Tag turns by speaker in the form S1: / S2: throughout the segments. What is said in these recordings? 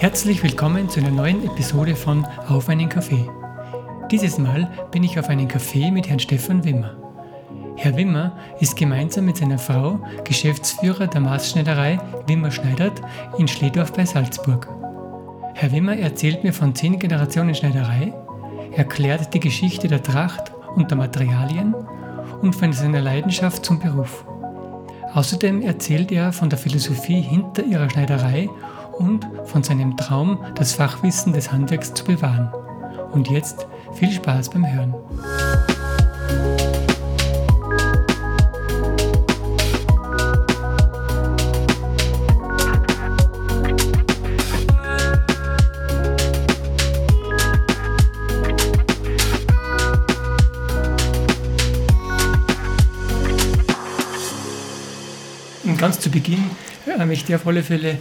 S1: Herzlich willkommen zu einer neuen Episode von Auf einen Kaffee. Dieses Mal bin ich auf einen Kaffee mit Herrn Stefan Wimmer. Herr Wimmer ist gemeinsam mit seiner Frau Geschäftsführer der Maßschneiderei Wimmer Schneidert in Schledorf bei Salzburg. Herr Wimmer erzählt mir von zehn Generationen Schneiderei, erklärt die Geschichte der Tracht und der Materialien und von seiner Leidenschaft zum Beruf. Außerdem erzählt er von der Philosophie hinter ihrer Schneiderei und von seinem Traum, das Fachwissen des Handwerks zu bewahren. Und jetzt viel Spaß beim Hören. Ganz zu Beginn äh, möchte ich auf alle Fälle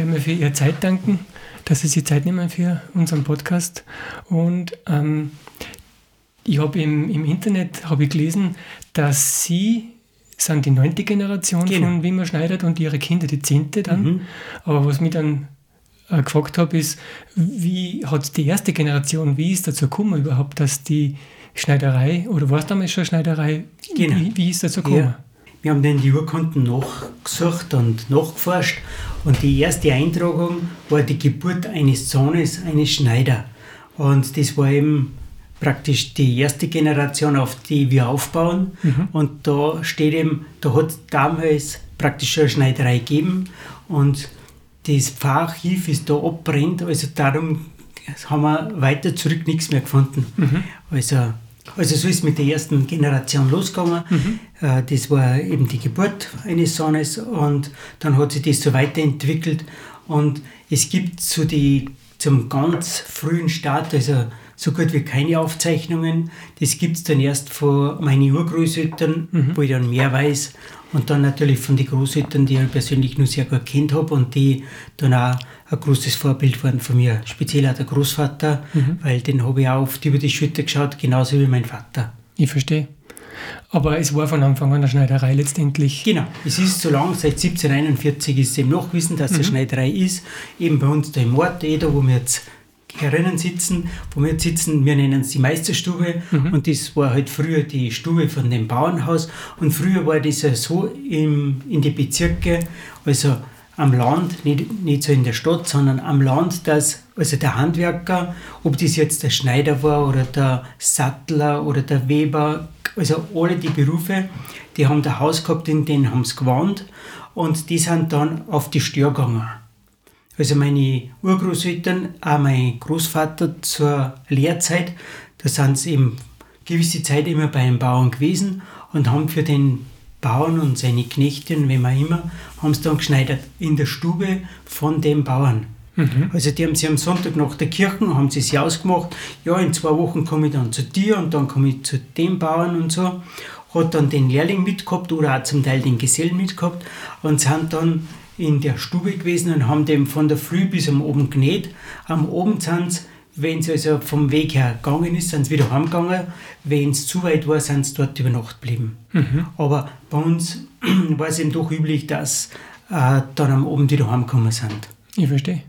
S1: gleich mal für Ihre Zeit danken, dass Sie sich Zeit nehmen für unseren Podcast. Und ähm, ich habe im, im Internet habe ich gelesen, dass Sie sind die neunte Generation
S2: Genau.
S1: von Wimmer Schneidert und Ihre Kinder die zehnte dann.
S2: Mhm.
S1: Aber was mich dann äh, gefragt habe, ist, wie hat die erste Generation, wie ist dazu gekommen überhaupt, dass die Schneiderei, oder war es damals schon Schneiderei,
S2: Genau.
S1: wie, wie ist dazu gekommen?
S2: Ja. Wir haben dann die Urkunden nachgesucht und nachgeforscht und die erste Eintragung war die Geburt eines Sohnes, eines Schneider. Und das war eben praktisch die erste Generation, auf die wir aufbauen. Und da steht eben, da hat es damals praktisch schon eine Schneiderei gegeben und das Pfarrarchiv ist da abbrennt, also darum haben wir weiter zurück nichts mehr gefunden. Also, also so ist mit der ersten Generation losgegangen. Äh, Das war eben die Geburt eines Sohnes und dann hat sich das so weiterentwickelt und es gibt so die zum ganz frühen Start, also so gut wie keine Aufzeichnungen. Das gibt es dann erst von meinen Urgroßeltern, wo ich dann mehr weiß. Und dann natürlich von den Großeltern, die ich persönlich nur sehr gut kennt habe und die dann auch ein großes Vorbild waren von mir. Speziell auch der Großvater, weil den habe ich auch oft über die Schulter geschaut, genauso wie mein Vater.
S1: Ich verstehe. Aber es war von Anfang an eine Schneiderei letztendlich.
S2: Genau, es ist so lang, seit 1741 ist es eben nachgewiesen, dass es eine Schneiderei ist. Eben bei uns da im Ort, eh da wo wir jetzt herinnen sitzen, wo wir jetzt sitzen, wir nennen es die Meisterstube. Und das war halt früher die Stube von dem Bauernhaus. Und früher war das ja so im, in die Bezirke, also am Land, nicht, nicht so in der Stadt, sondern am Land, dass also der Handwerker, ob das jetzt der Schneider war oder der Sattler oder der Weber, also alle die Berufe, die haben ein Haus gehabt, in dem haben sie gewohnt. Und die sind dann auf die Stör gegangen. Also meine Urgroßeltern, auch mein Großvater zur Lehrzeit, da sind sie eben gewisse Zeit immer bei einem Bauern gewesen und haben für den Bauern und seine Knechte und wem auch immer, haben sie dann geschneidert in der Stube von dem Bauern. Also die haben sie am Sonntag nach der Kirche, haben sie sich ausgemacht, ja in zwei Wochen komme ich dann zu dir und dann komme ich zu dem Bauern und so. Hat dann den Lehrling mitgehabt oder auch zum Teil den Gesellen mitgehabt und sind dann in der Stube gewesen und haben dem von der Früh bis am Abend genäht. Am Abend sind sie, wenn es also vom Weg her gegangen ist, sind sie wieder heimgegangen. Wenn es zu weit war, sind sie dort über Nacht geblieben. Aber bei uns war es eben doch üblich, dass äh, dann am Abend wieder heimgekommen sind.
S1: Ich verstehe.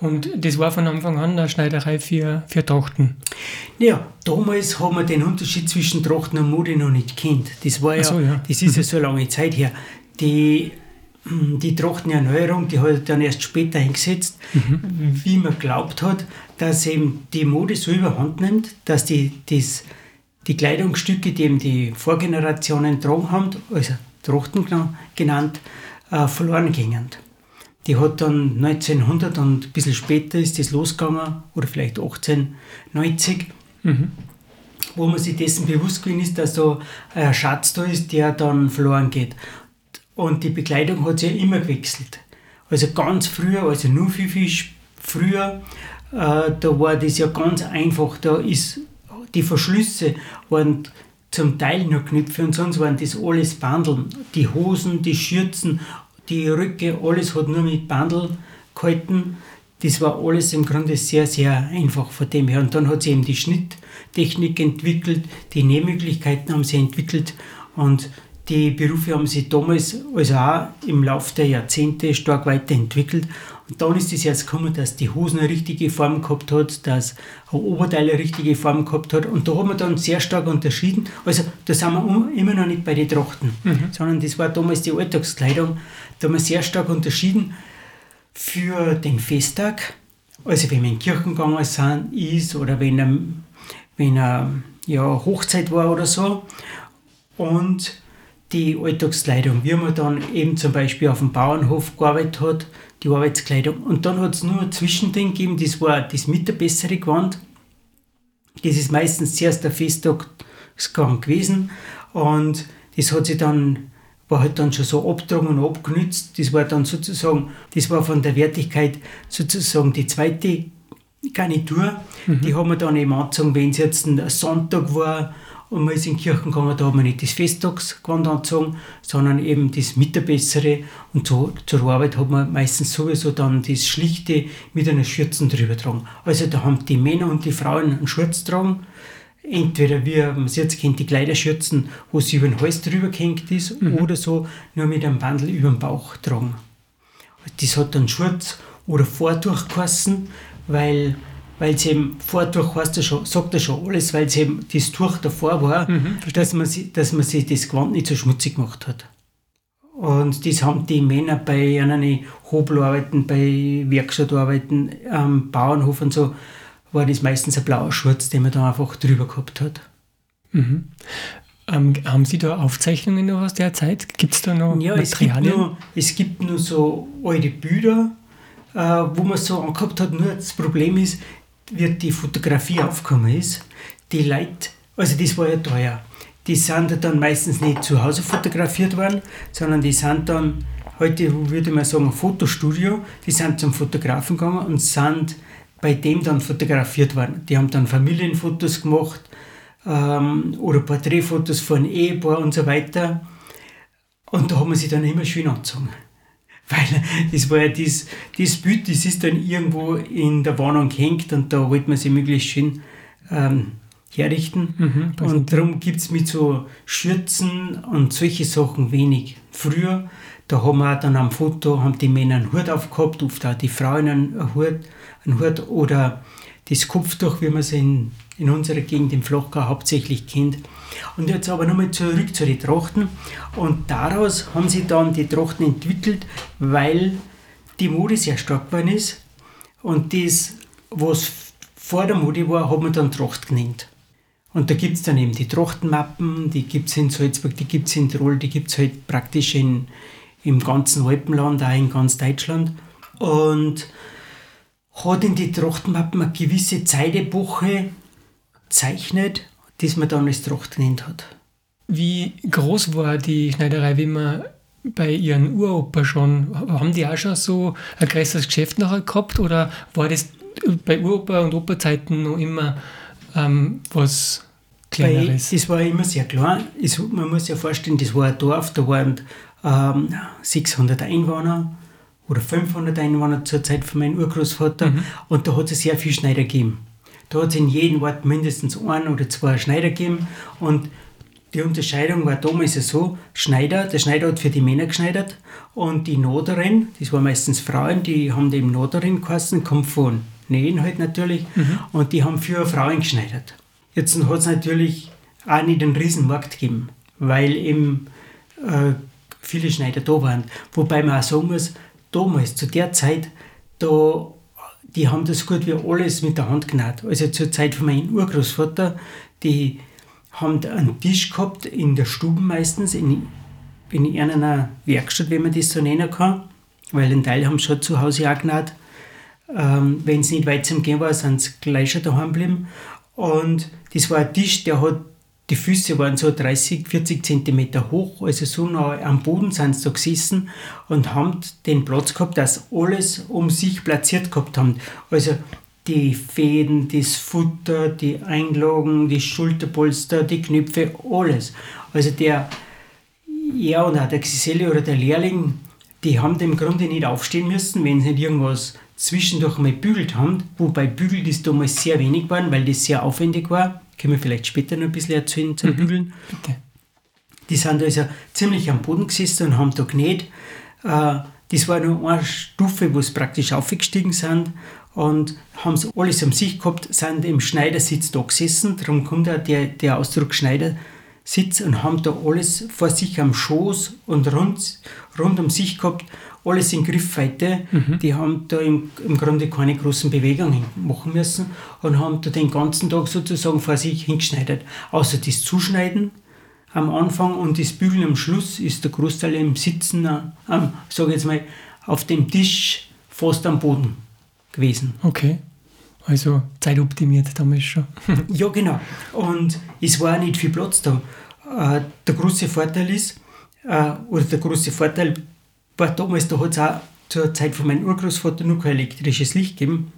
S1: Und das war von Anfang an eine Schneiderei für, für Trachten.
S2: Ja, damals haben wir den Unterschied zwischen Trachten und Mode noch nicht kennt. Das war ja,
S1: so, ja.
S2: das ist ja so lange Zeit her. Die, die Trachtenerneuerung, die hat dann erst später eingesetzt, wie man glaubt hat, dass eben die Mode so überhand nimmt, dass die, das, die Kleidungsstücke, die eben die Vorgenerationen getragen haben, also Trachten gena- genannt, äh, verloren gingen. Die hat dann 1900 und ein bisschen später ist das losgegangen, oder vielleicht 1890, wo man sich dessen bewusst gewesen ist, dass da ein Schatz da ist, der dann verloren geht. Und die Bekleidung hat sich ja immer gewechselt. Also ganz früher, also nur viel, viel früher, äh, da war das ja ganz einfach. Da ist die Verschlüsse waren zum Teil nur Knöpfe und sonst waren das alles Bandeln. Die Hosen, die Schürzen, die Röcke, alles hat nur mit Bandel gehalten. Das war alles im Grunde sehr, sehr einfach von dem her. Und dann hat sich eben die Schnitttechnik entwickelt, die Nähmöglichkeiten haben sich entwickelt und die Berufe haben sich damals also auch im Laufe der Jahrzehnte stark weiterentwickelt. Und dann ist es jetzt gekommen, dass die Hosen eine richtige Form gehabt hat, dass ein Oberteil eine richtige Form gehabt hat. Und da haben wir dann sehr stark unterschieden. Also da sind wir immer noch nicht bei den Trachten, mhm. sondern das war damals die Alltagskleidung. Da haben wir sehr stark unterschieden für den Festtag. Also wenn wir in Kirchen gegangen sind, ist oder wenn, wenn eine ja, Hochzeit war oder so. Und die Alltagskleidung, wie man dann eben zum Beispiel auf dem Bauernhof gearbeitet hat, die Arbeitskleidung. Und dann hat es nur ein Zwischending gegeben, das war das mit der bessere Gewand. Das ist meistens zuerst der Festtagsgang gewesen und das hat sich dann, war halt dann schon so abgetragen und abgenützt. Das war dann sozusagen, das war von der Wertigkeit sozusagen die zweite Garnitur. Mhm. Die haben wir dann eben angezogen, wenn es jetzt ein Sonntag war und man ist in Kirchen gegangen, da hat man nicht das Festtagsgewand angezogen, sondern eben das Mitterbessere. Und so, zur Arbeit hat man meistens sowieso dann das Schlichte mit einer Schürze drüber getragen. Also da haben die Männer und die Frauen einen Schurz getragen. Entweder wie man jetzt kennt, die Kleiderschürzen, wo sie über den Hals drüber gehängt ist, mhm. oder so nur mit einem Bandel über den Bauch tragen. Das hat dann Schurz oder Vordurch geheißen, weil weil es eben vordurch heißt er schon, sagt er schon alles, weil es eben das Tuch davor war, mhm, dass, man, dass man sich das Gewand nicht so schmutzig gemacht hat. Und das haben die Männer bei einer Hobelarbeiten, bei Werkstattarbeiten am Bauernhof und so, war das meistens ein blauer Schurz, den man da einfach drüber gehabt hat.
S1: Mhm. Ähm, haben Sie da Aufzeichnungen noch aus der Zeit? Gibt es da noch
S2: ja, Materialien? Es gibt nur, es gibt nur so alte Bilder, äh, wo man so angehabt hat. Nur das Problem ist, wie die Fotografie aufgekommen ist, die Leute, also das war ja teuer, die sind dann meistens nicht zu Hause fotografiert worden, sondern die sind dann, heute würde man sagen, ein Fotostudio, die sind zum Fotografen gegangen und sind bei dem dann fotografiert worden. Die haben dann Familienfotos gemacht ähm, oder Porträtfotos von Ehepaar und so weiter. Und da haben sie dann immer schön angezogen. Weil das war ja das, das Bild, das ist dann irgendwo in der Wohnung gehängt und da wollte man sie möglichst schön ähm, herrichten. Mhm, und darum gibt es mit so Schürzen und solche Sachen wenig. Früher, da haben wir dann am Foto, haben die Männer einen Hut aufgehabt, oft auch die Frauen einen Hut, einen Hut oder das Kopftuch, wie man es in, in unserer Gegend im Flachgau hauptsächlich kennt. Und jetzt aber nochmal zurück zu den Trachten. Und daraus haben sie dann die Trachten entwickelt, weil die Mode sehr stark geworden ist. Und das, was vor der Mode war, hat man dann Tracht genannt. Und da gibt es dann eben die Trachtenmappen, die gibt es in Salzburg, die gibt es in Tirol, die gibt es halt praktisch in, im ganzen Alpenland, auch in ganz Deutschland. Und hat in die Trachtenmappen eine gewisse Zeitepoche zeichnet das man dann als Tracht genannt hat.
S1: Wie groß war die Schneiderei, wie man bei ihren Uropa schon, haben die auch schon so ein größeres Geschäft nachher gehabt oder war das bei Uropa und Operzeiten noch immer ähm, was Kleineres?
S2: Bei, das war immer sehr klein. Es, man muss sich ja vorstellen, das war ein Dorf, da waren ähm, 600 Einwohner oder 500 Einwohner zur Zeit von meinem Urgroßvater mhm. und da hat es sehr viel Schneider gegeben. Da hat es in jedem Ort mindestens ein oder zwei Schneider gegeben und die Unterscheidung war damals so, Schneider, der Schneider hat für die Männer geschneidert und die Noderin, das waren meistens Frauen, die haben eben Noderin geheißen, kommt von Nähen halt natürlich mhm. und die haben für Frauen geschneidert. Jetzt hat es natürlich auch nicht einen Riesenmarkt gegeben, weil eben äh, viele Schneider da waren. Wobei man auch sagen muss, damals, zu der Zeit, da die haben das gut wie alles mit der Hand genäht. Also zur Zeit von meinem Urgroßvater, die haben einen Tisch gehabt in der Stube meistens, in, in einer Werkstatt, wenn man das so nennen kann, weil ein Teil haben schon zu Hause auch genäht. Ähm, wenn es nicht weit zum Gehen war, sind sie gleich schon daheim geblieben. Und das war ein Tisch, der hat die Füße waren so 30, 40 Zentimeter hoch, also so nah am Boden sind sie da gesessen und haben den Platz gehabt, dass alles um sich platziert gehabt haben. Also die Fäden, das Futter, die Einlagen, die Schulterpolster, die Knöpfe, alles. Also der, ja und auch der Geselle oder der Lehrling, die haben im Grunde nicht aufstehen müssen, wenn sie nicht irgendwas zwischendurch mal bügelt haben, wobei bügelt ist damals sehr wenig geworden, weil das sehr aufwendig war. Können wir vielleicht später noch ein bisschen erzählen zum mhm. Bügeln. Bitte. Die sind also ziemlich am Boden gesessen und haben da genäht. Äh, das war nur eine Stufe, wo sie praktisch aufgestiegen sind und haben sie alles um sich gehabt, sind im Schneidersitz da gesessen, darum kommt auch der, der Ausdruck Schneidersitz und haben da alles vor sich am Schoß und rund, rund um sich gehabt, alles in Griffweite. Mhm. Die haben da im, im Grunde keine großen Bewegungen machen müssen und haben da den ganzen Tag sozusagen vor sich hingeschneidert. Außer das Zuschneiden am Anfang und das Bügeln am Schluss ist der Großteil im Sitzen, am, sage jetzt mal, auf dem Tisch fast am Boden gewesen.
S1: Okay. Also zeitoptimiert damals schon.
S2: ja, genau. Und es war nicht viel Platz da. Äh, der große Vorteil ist, äh, oder der große Vorteil war damals, da hat es auch zur Zeit von meinem Urgroßvater nur kein elektrisches Licht gegeben.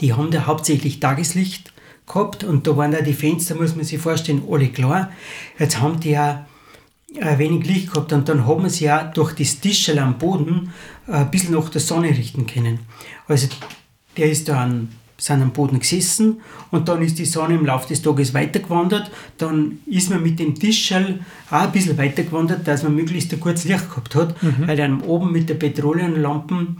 S2: Die haben da hauptsächlich Tageslicht gehabt und da waren da die Fenster, muss man sich vorstellen, alle klar. Jetzt haben die ja ein wenig Licht gehabt und dann haben sie ja durch das Tischel am Boden ein bisschen nach der Sonne richten können. Also der ist da an, sind am Boden gesessen und dann ist die Sonne im Laufe des Tages weitergewandert. Dann ist man mit dem Tischel auch ein bisschen weitergewandert, dass man möglichst ein gutes Licht gehabt hat, mhm. weil dann oben mit der Petroleumlampen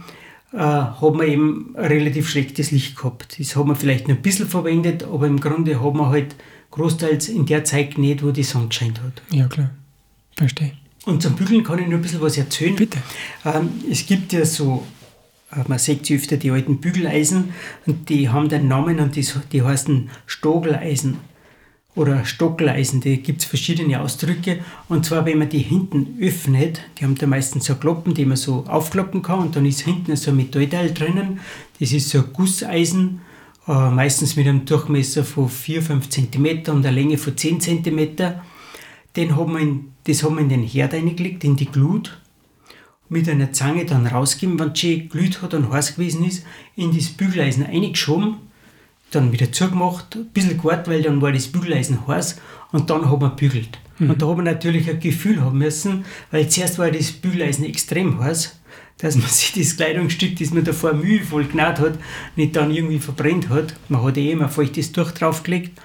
S2: äh, hat man eben ein relativ schlechtes Licht gehabt. Das hat man vielleicht noch ein bisschen verwendet, aber im Grunde hat man halt großteils in der Zeit nicht, wo die Sonne gescheint hat.
S1: Ja, klar. Verstehe.
S2: Und zum Bügeln kann ich nur ein bisschen was erzählen.
S1: Bitte.
S2: Ähm, es gibt ja so, man sieht sie öfter, die alten Bügeleisen und die haben den Namen und die, die heißen Stogeleisen oder Stockeleisen, da gibt es verschiedene Ausdrücke. Und zwar, wenn man die hinten öffnet, die haben da meistens so Kloppen, die man so aufkloppen kann und dann ist hinten so ein Metallteil drinnen. Das ist so ein Gusseisen, äh, meistens mit einem Durchmesser von 4-5 cm und einer Länge von 10 cm. Den haben wir in, das haben wir in den Herd reingelegt, in die Glut. Mit einer Zange dann rausgeben, wenn es schön glüht hat und heiß gewesen ist, in das Bügeleisen eingeschoben dann wieder zugemacht, ein bisschen gewartet, weil dann war das Bügeleisen heiß und dann haben wir bügelt. Mhm. Und da haben wir natürlich ein Gefühl haben müssen, weil zuerst war das Bügeleisen extrem heiß, dass man sich das Kleidungsstück, das man davor mühevoll genäht hat, nicht dann irgendwie verbrennt hat. Man hat eh immer feuchtes Tuch draufgelegt.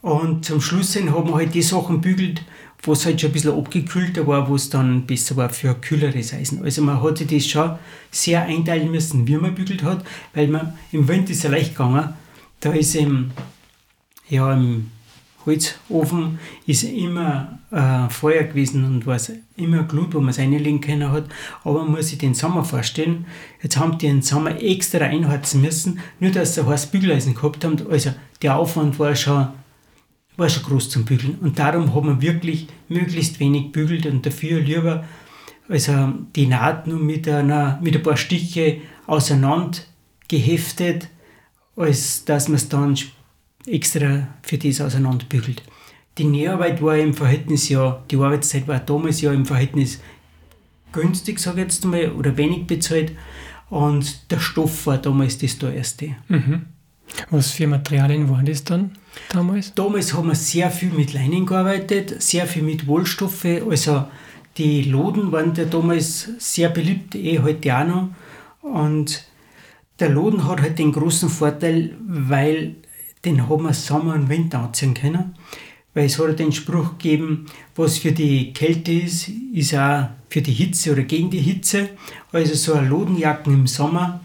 S2: Und zum Schluss hin haben wir halt die Sachen bügelt, wo es halt schon ein bisschen abgekühlter war, wo es dann besser war für kühleres Eisen. Also man hat sich das schon sehr einteilen müssen, wie man bügelt hat, weil man im Winter ist ja leicht gegangen. Da ist im, ja, im Holzofen ist immer äh, Feuer gewesen und war immer Glut, wo man es reinlegen können hat. Aber man muss sich den Sommer vorstellen. Jetzt haben die den Sommer extra einheizen müssen, nur dass sie ein heißes Bügeleisen gehabt haben. Also der Aufwand war schon war schon groß zum Bügeln. Und darum hat man wirklich möglichst wenig bügelt und dafür lieber also die Naht nur mit, einer, mit ein paar Stiche auseinander geheftet, als dass man es dann extra für das auseinander bügelt. Die Näharbeit war im Verhältnis ja, die Arbeitszeit war damals ja im Verhältnis günstig, sage ich jetzt mal, oder wenig bezahlt. Und der Stoff war damals das teuerste.
S1: Mhm. Was für Materialien waren das dann damals?
S2: Damals haben wir sehr viel mit Leinen gearbeitet, sehr viel mit Wollstoffe. Also die Loden waren ja damals sehr beliebt, eh heute auch noch. Und der Loden hat halt den großen Vorteil, weil den haben wir Sommer und Winter anziehen können. Weil es hat den Spruch gegeben, was für die Kälte ist, ist auch für die Hitze oder gegen die Hitze. Also so eine Lodenjacken im Sommer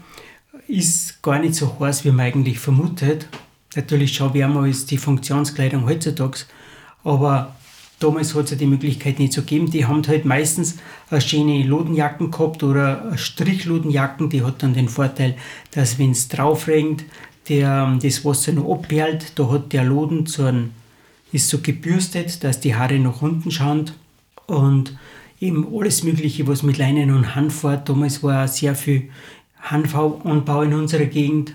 S2: ist gar nicht so heiß, wie man eigentlich vermutet. Natürlich schon wärmer als die Funktionskleidung heutzutage, aber damals hat es ja die Möglichkeit nicht so gegeben. Die haben halt meistens eine schöne Lodenjacken gehabt oder Strichlodenjacken, die hat dann den Vorteil, dass wenn es drauf regnet, der, das Wasser noch abperlt, da hat der Loden so ein, ist so gebürstet, dass die Haare nach unten schauen und eben alles Mögliche, was mit Leinen und Hanf war. Damals war sehr viel Hanfanbau in unserer Gegend.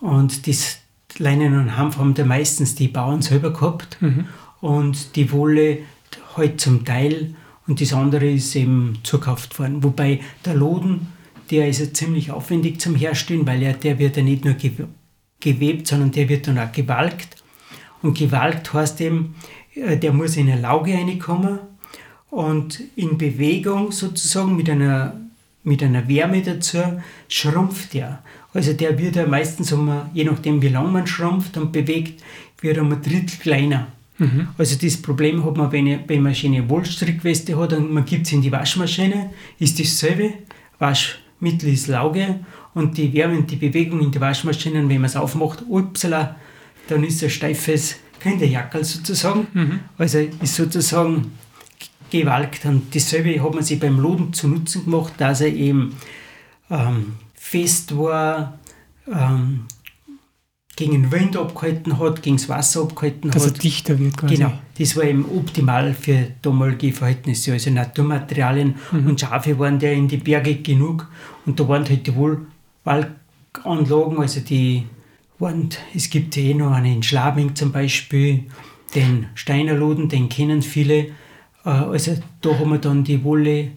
S2: Und das Leinen und Hanf haben da meistens die Bauern selber gehabt. Mhm. Und die Wolle halt zum Teil und das andere ist eben zukauft worden. Wobei der Loden, der ist ja ziemlich aufwendig zum Herstellen, weil er, der wird ja nicht nur gewebt, sondern der wird dann auch gewalkt. Und gewalkt heißt eben, äh, der muss in eine Lauge reinkommen und in Bewegung sozusagen mit einer mit einer Wärme dazu schrumpft er. Also der wird ja meistens, um, je nachdem wie lang man schrumpft und bewegt, wird um ein Drittel kleiner. Mhm. Also das Problem hat man, wenn, ich, wenn man eine schöne Wollstrickweste hat und man gibt es in die Waschmaschine, ist dasselbe. Waschmittel ist Lauge und die Wärme und die Bewegung in die Waschmaschine, wenn man es aufmacht, upsala, dann ist ein steifes Kinderjackel sozusagen. Mhm. Also ist sozusagen gewalkt. Und dasselbe hat man sich beim Loden zu Nutzen gemacht, dass er eben ähm, fest war, ähm, gegen den Wind abgehalten hat, gegen das Wasser abgehalten
S1: dass
S2: hat.
S1: Er dichter wird quasi.
S2: Genau, das war eben optimal für damalige Verhältnisse. Also Naturmaterialien mhm. und Schafe waren ja in die Berge genug und da waren halt die Wohlwalkanlagen, also die waren, es gibt ja eh noch einen in Schlabing zum Beispiel, den Steinerloden, den kennen viele. Äh, also da haben wir dann die Wolle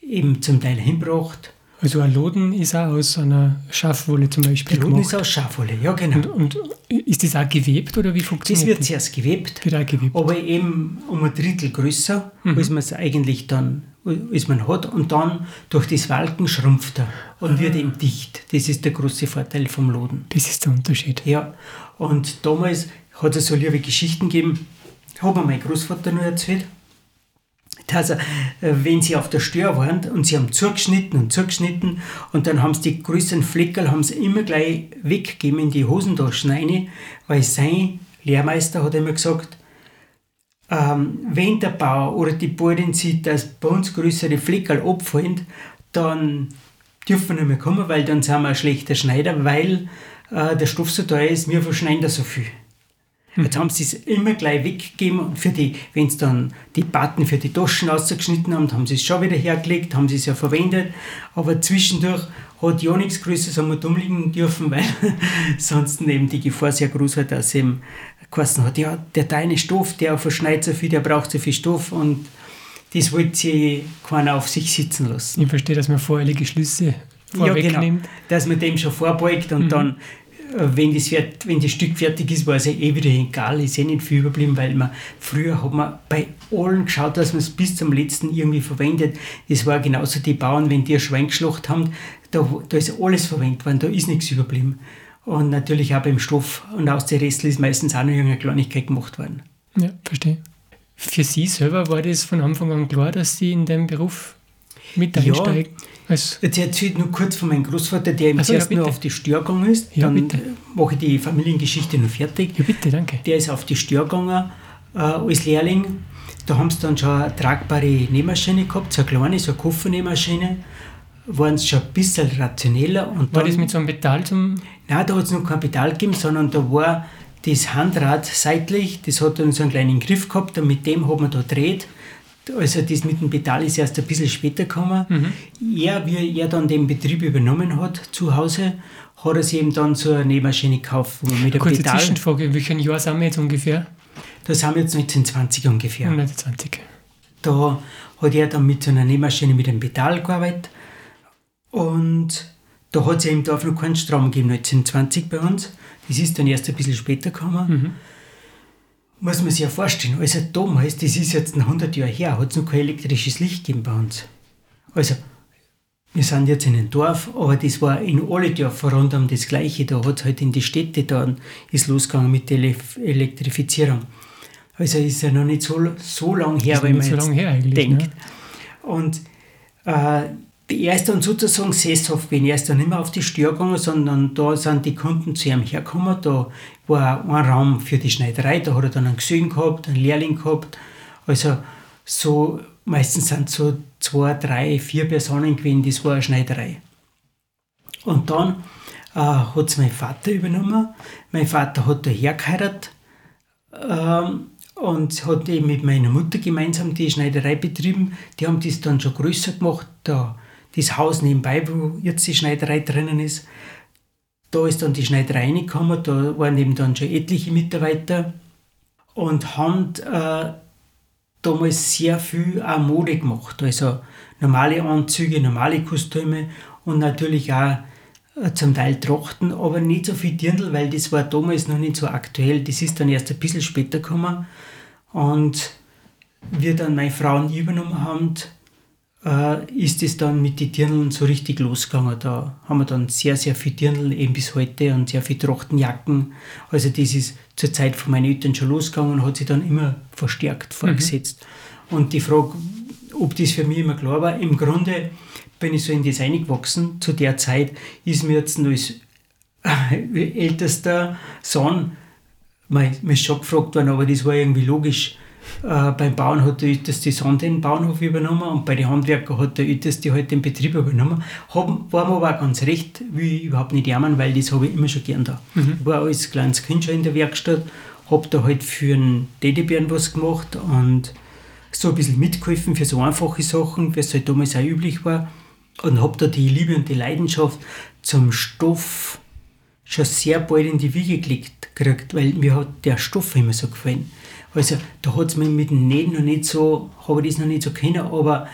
S2: eben zum Teil hingebracht
S1: also ein Loden ist auch aus einer Schafwolle zum Beispiel
S2: Der Loden gemacht. ist aus Schafwolle, ja genau.
S1: Und, und, ist das auch gewebt oder wie funktioniert
S2: das? wird zuerst gewebt,
S1: wird auch gewebt.
S2: aber eben um ein Drittel größer, mhm. als man es eigentlich dann als man hat und dann durch das Walken schrumpft er und ah. wird eben dicht. Das ist der große Vorteil vom Loden.
S1: Das ist der Unterschied.
S2: Ja, und damals hat es so liebe Geschichten gegeben, hat mir mein Großvater nur erzählt, er, äh, wenn sie auf der Stör waren und sie haben zugeschnitten und zugeschnitten und dann haben sie die größeren Fleckerl haben sie immer gleich weggegeben in die Hosentaschen rein, weil sein Lehrmeister hat immer gesagt, ähm, wenn der Bauer oder die Bauern sieht, dass bei uns größere Fleckerl abfallen, dann dürfen wir nicht mehr kommen, weil dann sind wir ein schlechter Schneider, weil äh, der Stoff so teuer ist, wir verschneiden da so viel. Jetzt haben sie es immer gleich weggegeben und für die, wenn sie dann die Batten für die Taschen ausgeschnitten haben, haben sie es schon wieder hergelegt, haben sie es ja verwendet, aber zwischendurch hat ja nichts Größeres am dumm liegen dürfen, weil sonst eben die Gefahr sehr groß war, dass eben geheißen hat, ja, der deine Stoff, der verschneit so viel, der braucht so viel Stoff und das wollte sie keiner auf sich sitzen lassen.
S1: Ich verstehe, dass man voreilige Schlüsse vorwegnimmt. Ja, genau,
S2: dass man dem schon vorbeugt und mhm. dann wenn das, wenn das Stück fertig ist, war es ja eh wieder egal, ist eh nicht viel überblieben, weil man früher hat man bei allen geschaut, dass man es bis zum letzten irgendwie verwendet. Das war genauso die Bauern, wenn die ein Schwein geschlacht haben, da, da ist alles verwendet worden, da ist nichts überblieben. Und natürlich auch beim Stoff und aus der Restl ist meistens auch noch irgendeine Kleinigkeit gemacht worden.
S1: Ja, verstehe. Für Sie selber war das von Anfang an klar, dass Sie in dem Beruf mit einsteigen? Ja,
S2: als Jetzt erzähle ich nur kurz von meinem Großvater, der ihm also, zuerst ja, nur auf die Stör gegangen ist. Ja, dann bitte. mache ich die Familiengeschichte noch fertig.
S1: Ja, bitte, danke.
S2: Der ist auf die Stör gegangen äh, als Lehrling. Da haben sie dann schon eine tragbare Nähmaschine gehabt, so eine kleine, so eine Koffernähmaschine. Waren sie schon ein bisschen rationeller. Und
S1: war
S2: dann,
S1: das mit so einem Pedal zum.
S2: Nein, da hat es noch kein Pedal gegeben, sondern da war das Handrad seitlich, das hat dann so einen kleinen Griff gehabt und mit dem hat man da dreht also das mit dem Pedal ist erst ein bisschen später gekommen. Mhm. Er, wie er dann den Betrieb übernommen hat zu Hause, hat er sich eben dann eine Nähmaschine gekauft.
S1: Mit Kurze Pedal, Zwischenfrage, in welchem Jahr sind wir jetzt ungefähr?
S2: Da sind wir jetzt 1920 ungefähr.
S1: 1920.
S2: Da hat er dann mit so einer Nähmaschine mit einem Pedal gearbeitet und da hat es eben da noch keinen Strom gegeben, 1920 bei uns. Das ist dann erst ein bisschen später gekommen. Mhm muss man sich ja vorstellen, also damals, das ist jetzt 100 Jahre her, hat es noch kein elektrisches Licht gegeben bei uns. Also, wir sind jetzt in einem Dorf, aber das war in alle Dörfer rund um das Gleiche. Da hat es halt in die Städte dann ist losgegangen mit der Elektrifizierung. Also ist ja noch nicht so, so lang her,
S1: wenn man so jetzt her denkt. Ne?
S2: Und äh, er ist dann sozusagen sesshaft gewesen. Er ist dann nicht mehr auf die Stör gegangen, sondern da sind die Kunden zu ihm hergekommen. Da war ein Raum für die Schneiderei, da hat er dann einen Gesellen gehabt, einen Lehrling gehabt. Also so, meistens sind so zwei, drei, vier Personen gewesen, das war eine Schneiderei. Und dann äh, hat es mein Vater übernommen. Mein Vater hat da hergeheiratet ähm, und hat eben mit meiner Mutter gemeinsam die Schneiderei betrieben. Die haben das dann schon größer gemacht. Da das Haus nebenbei, wo jetzt die Schneiderei drinnen ist. Da ist dann die Schneiderei reingekommen, da waren eben dann schon etliche Mitarbeiter und haben äh, damals sehr viel auch Mode gemacht. Also normale Anzüge, normale Kostüme und natürlich auch äh, zum Teil Trachten, aber nicht so viel Dirndl, weil das war damals noch nicht so aktuell. Das ist dann erst ein bisschen später gekommen. Und wir dann meine Frau und ich übernommen haben, ist es dann mit den Dirndeln so richtig losgegangen. Da haben wir dann sehr, sehr viel Dirndl eben bis heute und sehr viel Trachtenjacken. Also das ist zur Zeit von meinen Eltern schon losgegangen und hat sich dann immer verstärkt fortgesetzt. Mhm. Und die Frage, ob das für mich immer klar war, im Grunde bin ich so in das eingewachsen. Zu der Zeit ist mir jetzt als äh, ältester Sohn, mir ist schon gefragt worden, aber das war irgendwie logisch, äh, beim Bauern hat der Älteste Sohn den Bauernhof übernommen und bei den Handwerkern hat der Älteste halt den Betrieb übernommen. Hab, war mir aber auch ganz recht, will ich überhaupt nicht jammern, weil das habe ich immer schon gern da. Mhm. Ich war als kleines Kind schon in der Werkstatt, habe da halt für einen Teddybären was gemacht und so ein bisschen mitgeholfen für so einfache Sachen, wie es halt damals auch üblich war. Und habe da die Liebe und die Leidenschaft zum Stoff schon sehr bald in die Wiege gelegt gekriegt, weil mir hat der Stoff immer so gefallen. Also da hat es mir mit dem Nähen noch nicht so, habe ich das noch nicht so kennen, aber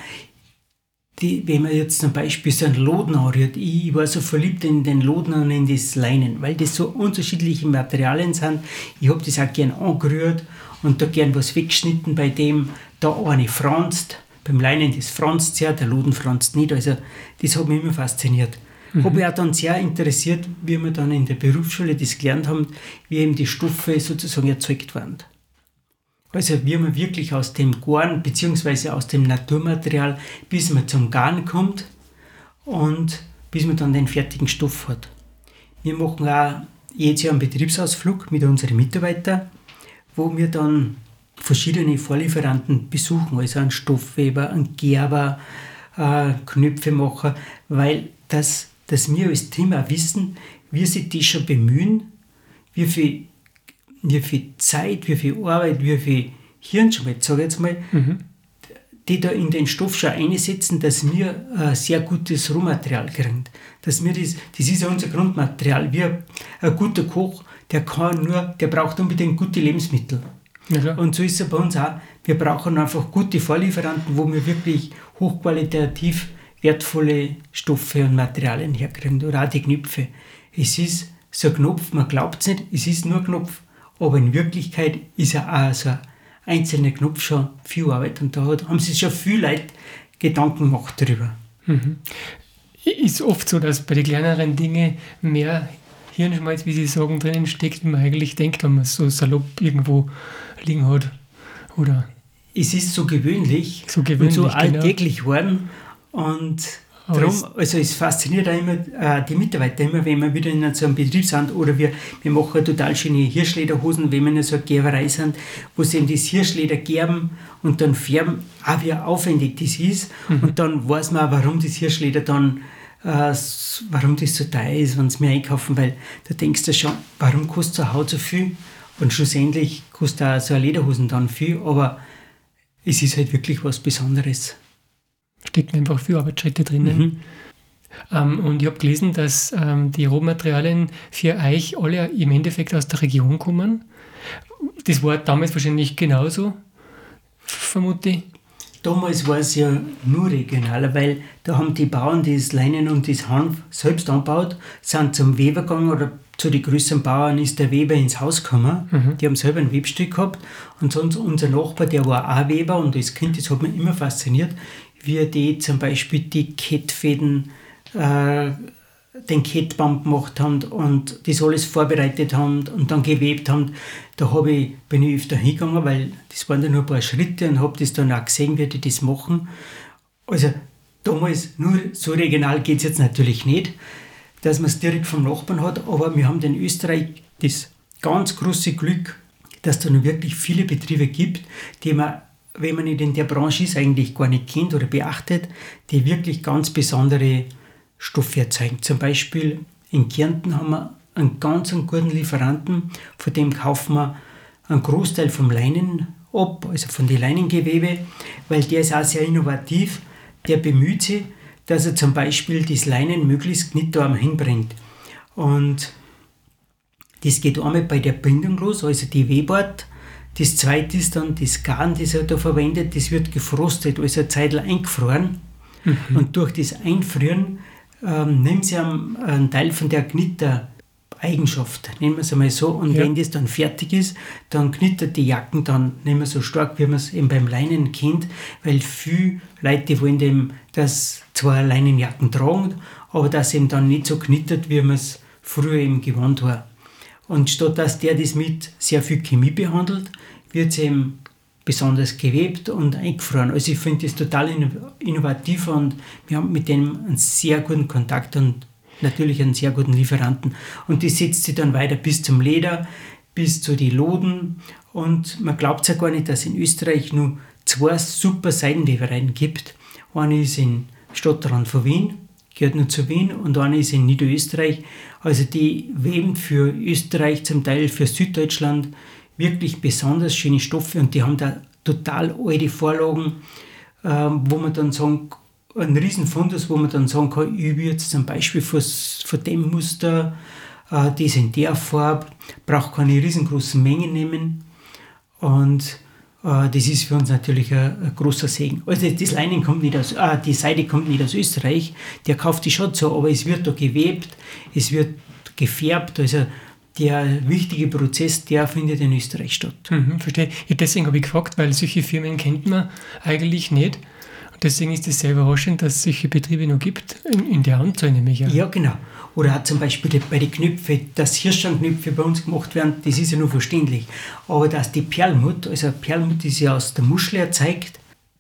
S2: die, wenn man jetzt zum Beispiel so einen Loden anrührt, ich war so verliebt in den Loden und in das Leinen, weil das so unterschiedliche Materialien sind. Ich habe das auch gern angerührt und da gern was weggeschnitten bei dem, da eine franzt. Beim Leinen das franzt sehr, der Loden franzt nicht. Also das hat mich immer fasziniert. Mhm. Habe mich auch dann sehr interessiert, wie wir dann in der Berufsschule das gelernt haben, wie eben die Stoffe sozusagen erzeugt werden. Also wie man wirklich aus dem Garn bzw. aus dem Naturmaterial, bis man zum Garn kommt und bis man dann den fertigen Stoff hat. Wir machen auch jedes Jahr einen Betriebsausflug mit unseren Mitarbeitern, wo wir dann verschiedene Vorlieferanten besuchen, also einen Stoffweber, einen Gerber, äh, Knöpfemacher, weil das, dass wir als Team auch wissen, wie sich die schon bemühen, wie viel wie viel Zeit, wie viel Arbeit, wie viel Hirnschmalz, sage ich jetzt mal, mhm. die da in den Stoff schon einsetzen, dass wir ein sehr gutes Rohmaterial kriegen. Dass wir das, das ist ja unser Grundmaterial. Wir, ein guter Koch, der kann nur, der braucht unbedingt gute Lebensmittel. Ja, und so ist es bei uns auch. Wir brauchen einfach gute Vorlieferanten, wo wir wirklich hochqualitativ wertvolle Stoffe und Materialien herkriegen. Oder auch die Knöpfe. Es ist so ein Knopf, man glaubt es nicht, es ist nur ein Knopf aber in Wirklichkeit ist ja auch so ein einzelner Knopf schon viel Arbeit und da haben sich schon viele Leute Gedanken gemacht darüber.
S1: Mhm. Ist oft so, dass bei den kleineren Dingen mehr Hirnschmalz, wie Sie sagen, drinnen steckt, wie man eigentlich denkt, wenn man es so salopp irgendwo liegen hat. Oder?
S2: Es ist so gewöhnlich, so gewöhnlich und so genau. alltäglich geworden und Darum, also es fasziniert auch immer äh, die Mitarbeiter, immer wenn wir wieder in so einem Betrieb sind oder wir, wir machen total schöne Hirschlederhosen, wenn wir in so einer Gerberei sind, wo sie das Hirschleder gerben und dann färben, auch wie aufwendig das ist. Mhm. Und dann weiß man auch, warum das Hirschleder dann, äh, warum das so teuer ist, wenn sie mir einkaufen, weil da denkst du schon, warum kostet so eine Haut so viel? Und schlussendlich kostet auch so eine Lederhosen dann viel, aber es ist halt wirklich was Besonderes
S1: stecken einfach viele Arbeitsschritte drinnen. Mhm. Ähm, und ich habe gelesen, dass ähm, die Rohmaterialien für euch alle im Endeffekt aus der Region kommen. Das war damals wahrscheinlich genauso, vermute ich.
S2: Damals war es ja nur regional, weil da haben die Bauern das Leinen und das Hanf selbst angebaut, sind zum Weber gegangen oder zu den größeren Bauern ist der Weber ins Haus gekommen. Mhm. Die haben selber ein Webstück gehabt. Und sonst unser Nachbar, der war auch Weber und als Kind, das hat mich immer fasziniert, wie die zum Beispiel die Kettfäden, äh, den Kettbaum gemacht haben und das alles vorbereitet haben und dann gewebt haben. Da ich, bin ich öfter hingegangen, weil das waren dann nur ein paar Schritte und habe das dann auch gesehen, wie die das machen. Also damals, nur so regional geht es jetzt natürlich nicht, dass man es direkt vom Nachbarn hat, aber wir haben in Österreich das ganz große Glück, dass es da noch wirklich viele Betriebe gibt, die man wenn man nicht in der Branche ist, eigentlich gar nicht kennt oder beachtet, die wirklich ganz besondere Stoffe erzeugen. Zum Beispiel in Kärnten haben wir einen ganz einen guten Lieferanten, von dem kaufen wir einen Großteil vom Leinen ab, also von den Leinengewebe, weil der ist auch sehr innovativ. Der bemüht sich, dass er zum Beispiel das Leinen möglichst nicht da hinbringt. Und das geht einmal bei der Bindung los, also die Webart das zweite ist dann das Garn, das er da verwendet, das wird gefrostet, also eine Zeit eingefroren. Mhm. Und durch das Einfrieren ähm, nimmt sie einen, einen Teil von der Knitter, Eigenschaft, nennen wir es einmal so. Und
S1: Ja.
S2: wenn das dann fertig ist, dann knittert die Jacken dann nicht mehr so stark, wie man es eben beim Leinen kennt, weil viele Leute wollen dem, dass zwar Leinenjacken tragen, aber dass eben dann nicht so knittert, wie man es früher eben gewohnt war. Und statt dass der das mit sehr viel Chemie behandelt, wird es eben besonders gewebt und eingefroren. Also ich finde das total inno- innovativ und wir haben mit dem einen sehr guten Kontakt und natürlich einen sehr guten Lieferanten. Und das setzt sich dann weiter bis zum Leder, bis zu den Loden und man glaubt ja gar nicht, dass in Österreich nur zwei super Seidenwebereien gibt. Eine ist in Stadtrand von Wien, gehört nur zu Wien und eine ist in Niederösterreich. Also die weben für Österreich, zum Teil für Süddeutschland wirklich besonders schöne Stoffe und die haben da total alte Vorlagen, ähm, wo man dann sagen, ein Riesenfundus, wo man dann sagen kann, ich jetzt zum Beispiel von, dem Muster, äh, das in der Farbe, braucht keine riesengroßen Mengen nehmen und das ist für uns natürlich ein, großer Segen. Also das Leinen kommt nicht aus, äh, die Seide kommt nicht aus Österreich, der kauft die schon so, aber es wird da gewebt, es wird gefärbt, also der wichtige Prozess, der findet in Österreich statt.
S1: Mhm, verstehe. Ja, deswegen habe ich gefragt, weil solche Firmen kennt man eigentlich nicht. Und deswegen ist es sehr überraschend, dass es solche Betriebe noch gibt, in, in der Anzahl nämlich. Ja.
S2: Ja, genau. Oder auch zum Beispiel bei den Knöpfen, dass Hirschschanknöpfe bei uns gemacht werden, das ist ja nur verständlich. Aber dass die Perlmutt, also Perlmutt ist ja aus der Muschel erzeugt,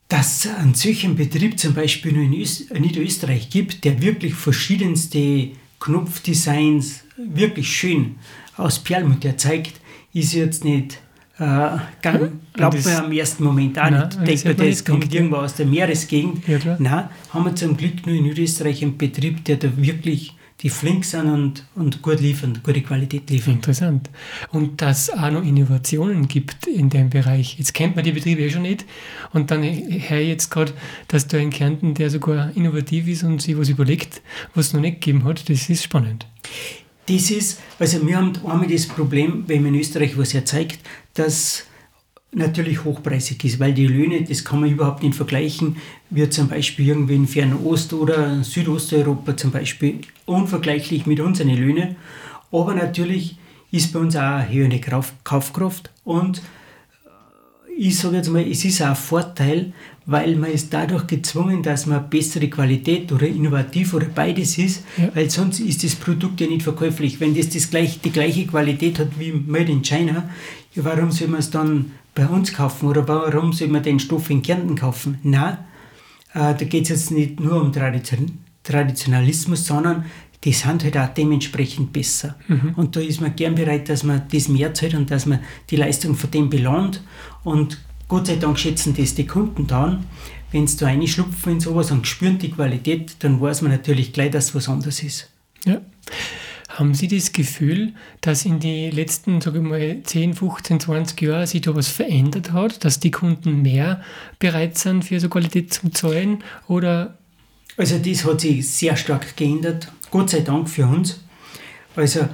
S2: dass es einen solchen Betrieb zum Beispiel nur in Öst Niederösterreich gibt, der wirklich verschiedenste Knopfdesigns wirklich schön aus Perlmutt erzeugt, ist jetzt nicht, äh, ganz, glaubt
S1: das-
S2: man am ersten Moment auch
S1: Nein,
S2: nicht.
S1: das
S2: Denkt man, das
S1: nicht
S2: kommt irgendwo aus der Meeresgegend.
S1: Ja.
S2: Nein, haben wir zum Glück nur in Österreich einen Betrieb, der da wirklich die flink sind und, und gut liefern, gute Qualität liefern.
S1: Interessant. Und dass es auch noch Innovationen gibt in dem Bereich. Jetzt kennt man die Betriebe eh schon nicht. Und dann höre ich jetzt gerade, dass da in Kärnten, der sogar innovativ ist und sich was überlegt, was es noch nicht gegeben hat. Das ist spannend.
S2: Das ist, also wir haben einmal das Problem, wenn man in Österreich was erzeugt, dass natürlich hochpreisig ist, weil die Löhne, das kann man überhaupt nicht vergleichen, wie zum Beispiel irgendwie in Fernost- oder Südosteuropa zum Beispiel, unvergleichlich mit unseren Löhnen. Aber natürlich ist bei uns auch eine höhere Kauf- Kaufkraft und ich sage jetzt mal, es ist auch ein Vorteil, weil man ist dadurch gezwungen, dass man bessere Qualität oder innovativ oder beides ist,
S1: Ja.
S2: weil sonst ist das Produkt ja nicht verkäuflich. Wenn das, das gleich, die gleiche Qualität hat wie Made in China, warum soll man es dann bei uns kaufen oder warum soll man den Stoff in Kärnten kaufen? Nein, äh, da geht es jetzt nicht nur um Tradition Traditionalismus, sondern die sind halt auch dementsprechend besser. Und da ist man gern bereit, dass man das mehr zahlt und dass man die Leistung von dem belohnt. Und Gott sei Dank schätzen das die Kunden dann. Wenn sie da reinschlupfen in sowas und spüren die Qualität, dann weiß man natürlich gleich, dass es was anderes ist.
S1: Ja. Haben Sie das Gefühl, dass in den letzten, sage ich mal, 10, 15, 20 Jahren sich da was verändert hat, dass die Kunden mehr bereit sind, für so Qualität zu zahlen? Oder
S2: Also das hat sich sehr stark geändert, Gott sei Dank für uns. Also,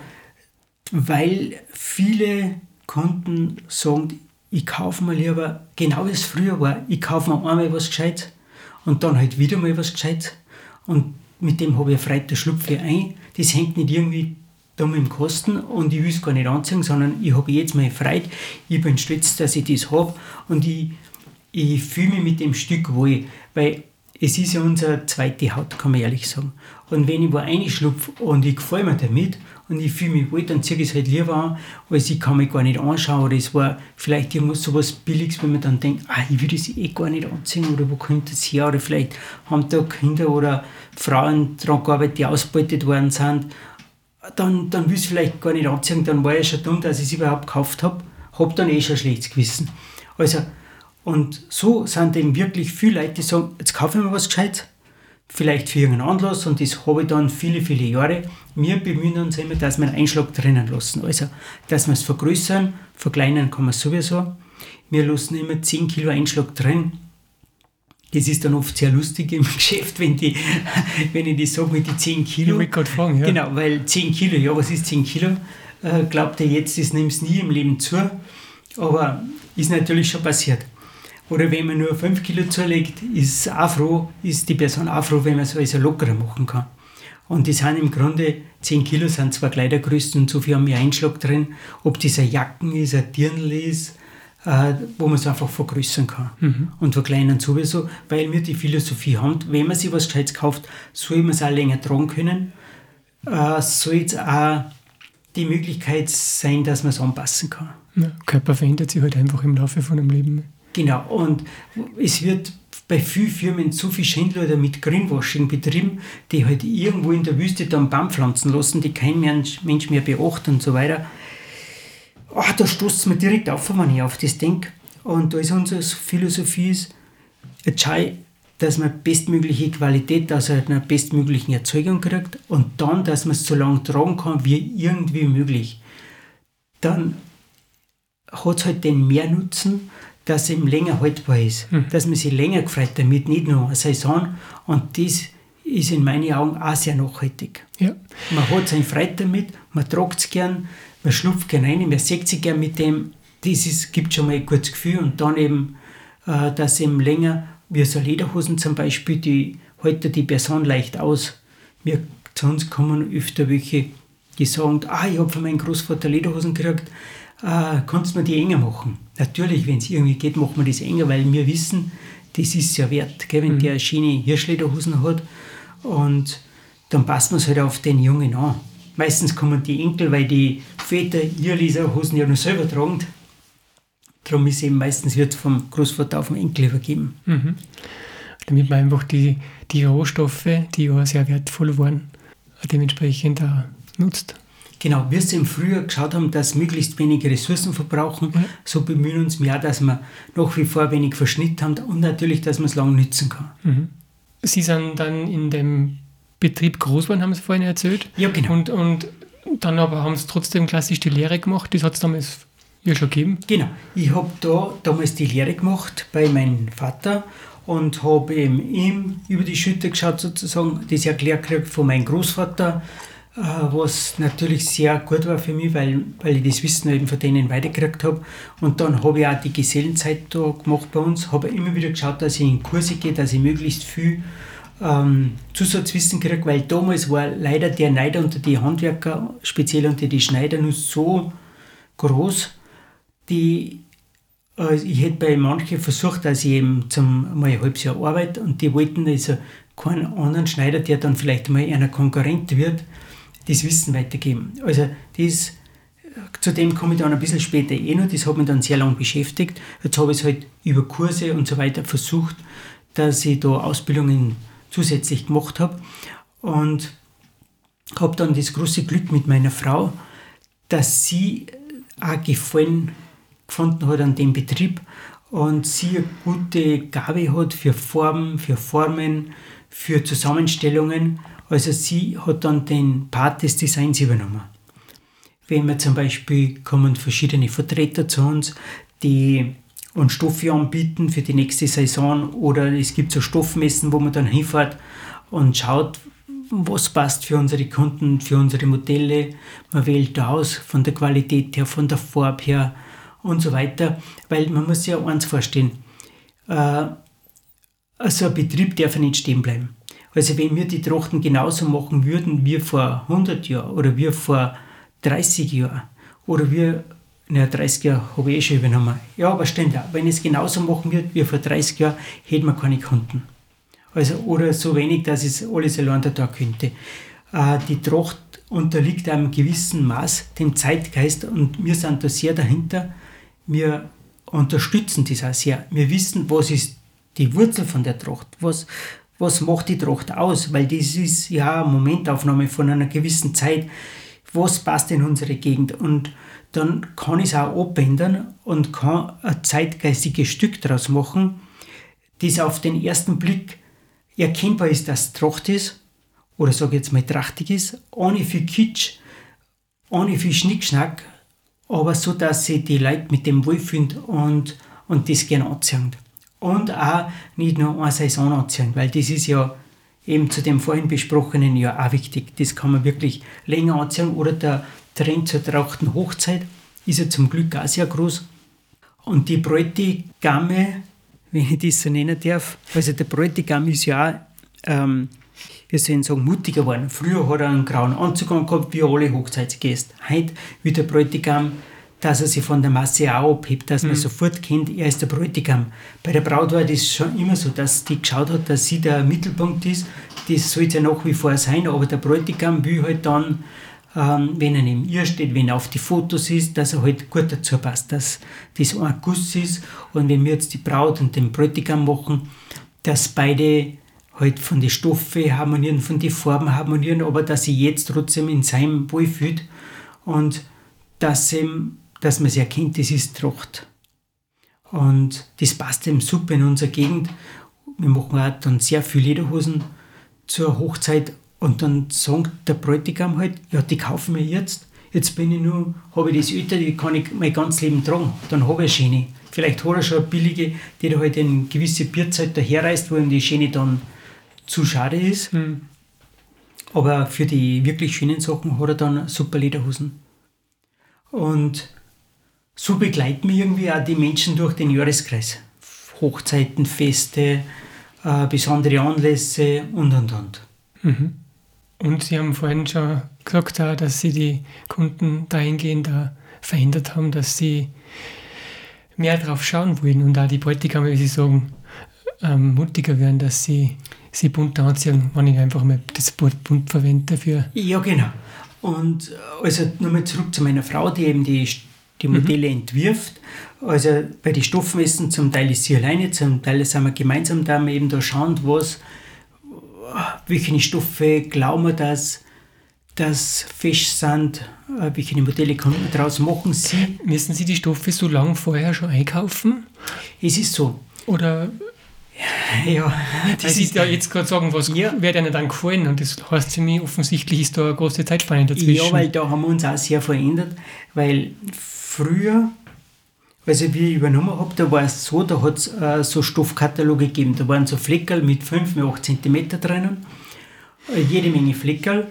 S2: weil viele Kunden sagen, ich kaufe mir lieber, genau wie es früher war, ich kaufe mir einmal was Gescheites und dann halt wieder mal was Gescheites und mit dem habe ich Freude, da schlupfe ich ein. Das hängt nicht irgendwie dumm im Kosten und ich will es gar nicht anziehen, sondern ich habe jetzt meine Freude. Ich bin stolz, dass ich das habe und ich, ich fühle mich mit dem Stück wohl, weil es ist ja unsere zweite Haut, kann man ehrlich sagen. Und wenn ich wo reinschlupfe und ich gefalle mir damit und ich fühle mich wohl, dann ziehe ich es halt lieber an, als ich kann mich gar nicht anschauen. Oder es war vielleicht irgendwas sowas Billiges, wo man dann denkt, ah, ich will das eh gar nicht anziehen. Oder wo kommt das her? Oder vielleicht haben da Kinder oder Frauen dran gearbeitet, die ausgebeutet worden sind, dann, dann will ich es vielleicht gar nicht anziehen, dann war ich schon dumm, dass ich es überhaupt gekauft habe, habe dann eh schon ein schlechtes Gewissen. Also, und so sind eben wirklich viele Leute, die sagen, jetzt kaufe ich mir was Gescheites, vielleicht für irgendeinen Anlass und das habe ich dann viele, viele Jahre. Wir bemühen uns immer, dass wir einen Einschlag drinnen lassen. Also, dass wir es vergrößern, verkleinern kann man sowieso. Wir lassen immer 10 Kilo Einschlag drin. Das ist dann oft sehr lustig im Geschäft, wenn, die, wenn ich das sage mit den 10
S1: ich
S2: Kilo.
S1: wollte gerade fragen, ja.
S2: Genau, weil 10 Kilo, ja, was ist 10 Kilo? Äh, glaubt ihr jetzt, das nimmt es nie im Leben zu. Aber ist natürlich schon passiert. Oder wenn man nur 5 Kilo zulegt, ist auch froh, ist die Person auch froh, wenn man es also lockerer machen kann. Und die sind im Grunde 10 Kilo sind zwei Kleidergrößen und so viel haben wir Einschlag drin. Ob das ein Jacken ist, ein Dirndl ist, äh, wo man es einfach vergrößern kann. Mhm. Und verkleinern sowieso, weil wir die Philosophie haben, wenn man sich was Gescheites kauft, soll man es auch länger tragen können. Äh, soll jetzt auch die Möglichkeit sein, dass man es anpassen kann.
S1: Ja, Körper verändert sich halt einfach im Laufe von einem Leben.
S2: Genau, und es wird bei vielen Firmen so viel Schindler mit Greenwashing betrieben, die halt irgendwo in der Wüste dann Baum pflanzen lassen, die kein Mensch, mehr beachtet und so weiter. Ach, da stoßt mir direkt auf, wenn ich auf das denke. Und da ist unsere Philosophie, ist, dass man bestmögliche Qualität aus einer bestmöglichen Erzeugung kriegt und dann, dass man es so lange tragen kann, wie irgendwie möglich. Dann hat es halt den Mehrnutzen, dass es eben länger haltbar ist, mhm. dass man sich länger gefreut damit, nicht nur eine Saison. Und das ist in meinen Augen auch sehr nachhaltig. Ja. Man hat seine Freude damit, man tragt es gern, man schlupft gern rein, man sieht sich gern mit dem. Das ist, gibt schon mal ein gutes Gefühl. Und dann eben, äh, dass eben länger, wie so Lederhosen zum Beispiel, die halten die Person leicht aus. Wir, zu uns kommen öfter welche, die sagen, ah, ich habe von meinem Großvater Lederhosen gekriegt, äh, kannst du mir die enger machen? Natürlich, wenn es irgendwie geht, machen wir das enger, weil wir wissen, das ist ja wert, gell, wenn mhm. der Schiene Hirschlederhosen hat. Und dann passt man es halt auf den Jungen an. Meistens kommen die Enkel, weil die Väter ihre Hosen ja noch selber tragen. Darum ist eben meistens wird vom Großvater auf den Enkel übergeben. Mhm.
S1: Damit man einfach die, die Rohstoffe, die ja sehr wertvoll waren, dementsprechend auch nutzt.
S2: Genau, wir es im Frühjahr geschaut haben, dass möglichst wenige Ressourcen verbrauchen, ja. so bemühen wir uns mehr, dass wir nach wie vor wenig Verschnitt haben und natürlich, dass man es lange nützen kann. Mhm.
S1: Sie sind dann in dem Betrieb groß geworden, haben Sie vorhin erzählt.
S2: Ja, genau.
S1: Und, und dann aber haben Sie trotzdem klassisch die Lehre gemacht, das hat es damals ja schon gegeben.
S2: Genau, ich habe da damals die Lehre gemacht bei meinem Vater und habe ihm über die Schütte geschaut sozusagen, das erklärt von meinem Großvater, was natürlich sehr gut war für mich, weil, weil ich das Wissen eben von denen weitergekriegt habe. Und dann habe ich auch die Gesellenzeit da gemacht bei uns, habe immer wieder geschaut, dass ich in Kurse gehe, dass ich möglichst viel ähm, Zusatzwissen kriege, weil damals war leider der Neid unter die Handwerker, speziell unter die Schneider, nur so groß, die äh, ich hätte bei manchen versucht, dass ich eben zum mal ein halbes Jahr arbeite. Und die wollten also keinen anderen Schneider, der dann vielleicht mal einer Konkurrent wird, das Wissen weitergeben. Also das, zu dem komme ich dann ein bisschen später eh noch, das hat mich dann sehr lange beschäftigt. Jetzt habe ich es halt über Kurse und so weiter versucht, dass ich da Ausbildungen zusätzlich gemacht habe und habe dann das große Glück mit meiner Frau, dass sie auch Gefallen gefunden hat an dem Betrieb und sie eine gute Gabe hat für Formen, für Formen, für Zusammenstellungen also sie hat dann den Part des Designs übernommen. Wenn wir zum Beispiel kommen verschiedene Vertreter zu uns, die uns Stoffe anbieten für die nächste Saison oder es gibt so Stoffmessen, wo man dann hinfährt und schaut, was passt für unsere Kunden, für unsere Modelle. Man wählt aus von der Qualität her, von der Farbe her und so weiter, weil man muss sich ja eins vorstellen, äh, also ein Betrieb darf nicht stehen bleiben. Also wenn wir die Trachten genauso machen würden wie vor 100 Jahren oder wie vor 30 Jahren oder wie, naja 30 Jahre habe ich eh schon übernommen. Ja, aber stimmt auch. Wenn es genauso machen würde wie vor 30 Jahren, hätten wir keine Kunden. Also, oder so wenig, dass es alles allein da könnte. Äh, die Tracht unterliegt einem gewissen Maß dem Zeitgeist und wir sind da sehr dahinter. Wir unterstützen das auch sehr. Wir wissen, was ist die Wurzel von der Tracht, was, was macht die Tracht aus? Weil das ist ja eine Momentaufnahme von einer gewissen Zeit. Was passt in unsere Gegend? Und dann kann ich es auch abändern und kann ein zeitgeistiges Stück daraus machen, das auf den ersten Blick erkennbar ist, dass Tracht ist, oder sage jetzt mal trachtig ist, ohne viel Kitsch, ohne viel Schnickschnack, aber so, dass sich die Leute mit dem wohlfühlen und, und das gerne anziehen und auch nicht nur eine Saison anziehen, weil das ist ja eben zu dem vorhin besprochenen ja auch wichtig. Das kann man wirklich länger anziehen oder der Trend zur trachten Hochzeit ist ja zum Glück auch sehr groß. Und die Bräutigamme, wenn ich das so nennen darf, also der Bräutigam ist ja auch ähm, wir sollen sagen, mutiger geworden. Früher hat er einen grauen Anzug gehabt, wie alle Hochzeitsgäste. Heute wie der Bräutigam, dass er sich von der Masse auch abhebt, dass man
S1: Mhm.
S2: sofort kennt, er ist der Bräutigam. Bei der Braut war das schon immer so, dass die geschaut hat, dass sie der Mittelpunkt ist. Das soll es ja nach wie vor sein, aber der Bräutigam will halt dann, ähm, wenn er neben ihr steht, wenn er auf die Fotos ist, dass er halt gut dazu passt, dass das ein Guss ist. Und wenn wir jetzt die Braut und den Bräutigam machen, dass beide halt von den Stoffen harmonieren, von den Farben harmonieren, aber dass sie jetzt trotzdem in seinem wohlfühlt und dass, ihm, dass man sich erkennt, das ist Tracht. Und das passt eben super in unserer Gegend. Wir machen auch dann sehr viele Lederhosen zur Hochzeit und dann sagt der Bräutigam halt, ja, die kaufen wir jetzt. Jetzt bin ich nur, habe ich das älter, die kann ich mein ganzes Leben tragen. Dann habe ich eine schöne. Vielleicht hat er schon eine billige, die da halt in gewisse Bierzeit daherreist, wo ihm die Schöne dann zu schade ist.
S1: Mhm.
S2: Aber für die wirklich schönen Sachen hat er dann super Lederhosen. Und so begleiten wir irgendwie auch die Menschen durch den Jahreskreis. Hochzeiten, Feste, äh, besondere Anlässe und und und.
S1: Mhm. Und Sie haben vorhin schon gesagt, dass Sie die Kunden dahingehend verändert haben, dass sie mehr drauf schauen wollen und auch die Bräutigam, wie Sie sagen, ähm, mutiger werden, dass sie sie bunt anziehen, wenn ich einfach mal das Wort bunt verwende dafür.
S2: Ja, genau. Und äh, also nochmal zurück zu meiner Frau, die eben die, die Modelle entwirft. Also bei den Stoffmessen zum Teil ist sie alleine, zum Teil sind wir gemeinsam da, wir eben da schauen, was, welche Stoffe glauben wir, dass, dass fest sind, äh, welche Modelle kann man daraus machen. Sie,
S1: Müssen Sie die Stoffe so lange vorher schon einkaufen?
S2: es ist so,
S1: Oder
S2: ja, das ist
S1: ja jetzt gerade sagen, was
S2: Ja.
S1: wird Ihnen dann gefallen? Und das heißt für mich, offensichtlich ist da eine große Zeitspanne dazwischen.
S2: Ja, weil da haben wir uns auch sehr verändert, weil früher, wie ich übernommen habe, da war es so, da hat es äh, so Stoffkataloge gegeben, da waren so Fleckerl mit 5 bis 8 cm drinnen, äh, jede Menge Fleckerl.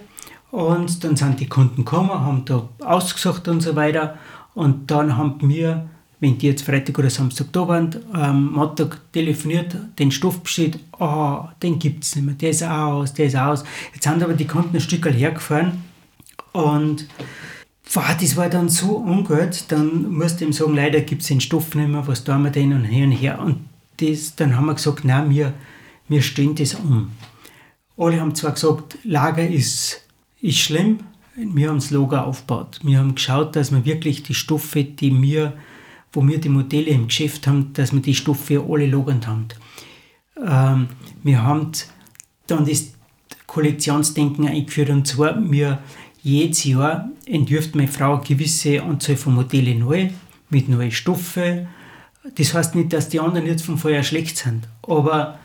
S2: Und dann sind die Kunden gekommen, haben da ausgesucht und so weiter. Und dann haben wir, wenn die jetzt Freitag oder Samstag da waren, am Montag telefoniert, den Stoff bestellt, ah, den gibt es nicht mehr, der ist aus, der ist aus. Jetzt sind aber die Kunden ein Stück hergefahren und Boah, das war dann so ungut, dann musste ich ihm sagen, leider gibt es den Stoff nicht mehr, was tun wir denn und hin und her. Und das, dann haben wir gesagt, nein, wir, wir stellen das um. Alle haben zwar gesagt, Lager ist, ist schlimm, wir haben das Lager aufgebaut. Wir haben geschaut, dass wir wirklich die Stoffe, die wir, wo wir die Modelle im Geschäft haben, dass wir die Stoffe alle lagernd haben. Ähm, wir haben dann das Kollektionsdenken eingeführt und zwar, wir jedes Jahr entwirft meine Frau eine gewisse Anzahl von Modelle neu, mit neuen Stoffen. Das heißt nicht, dass die anderen jetzt von vorher schlecht sind, aber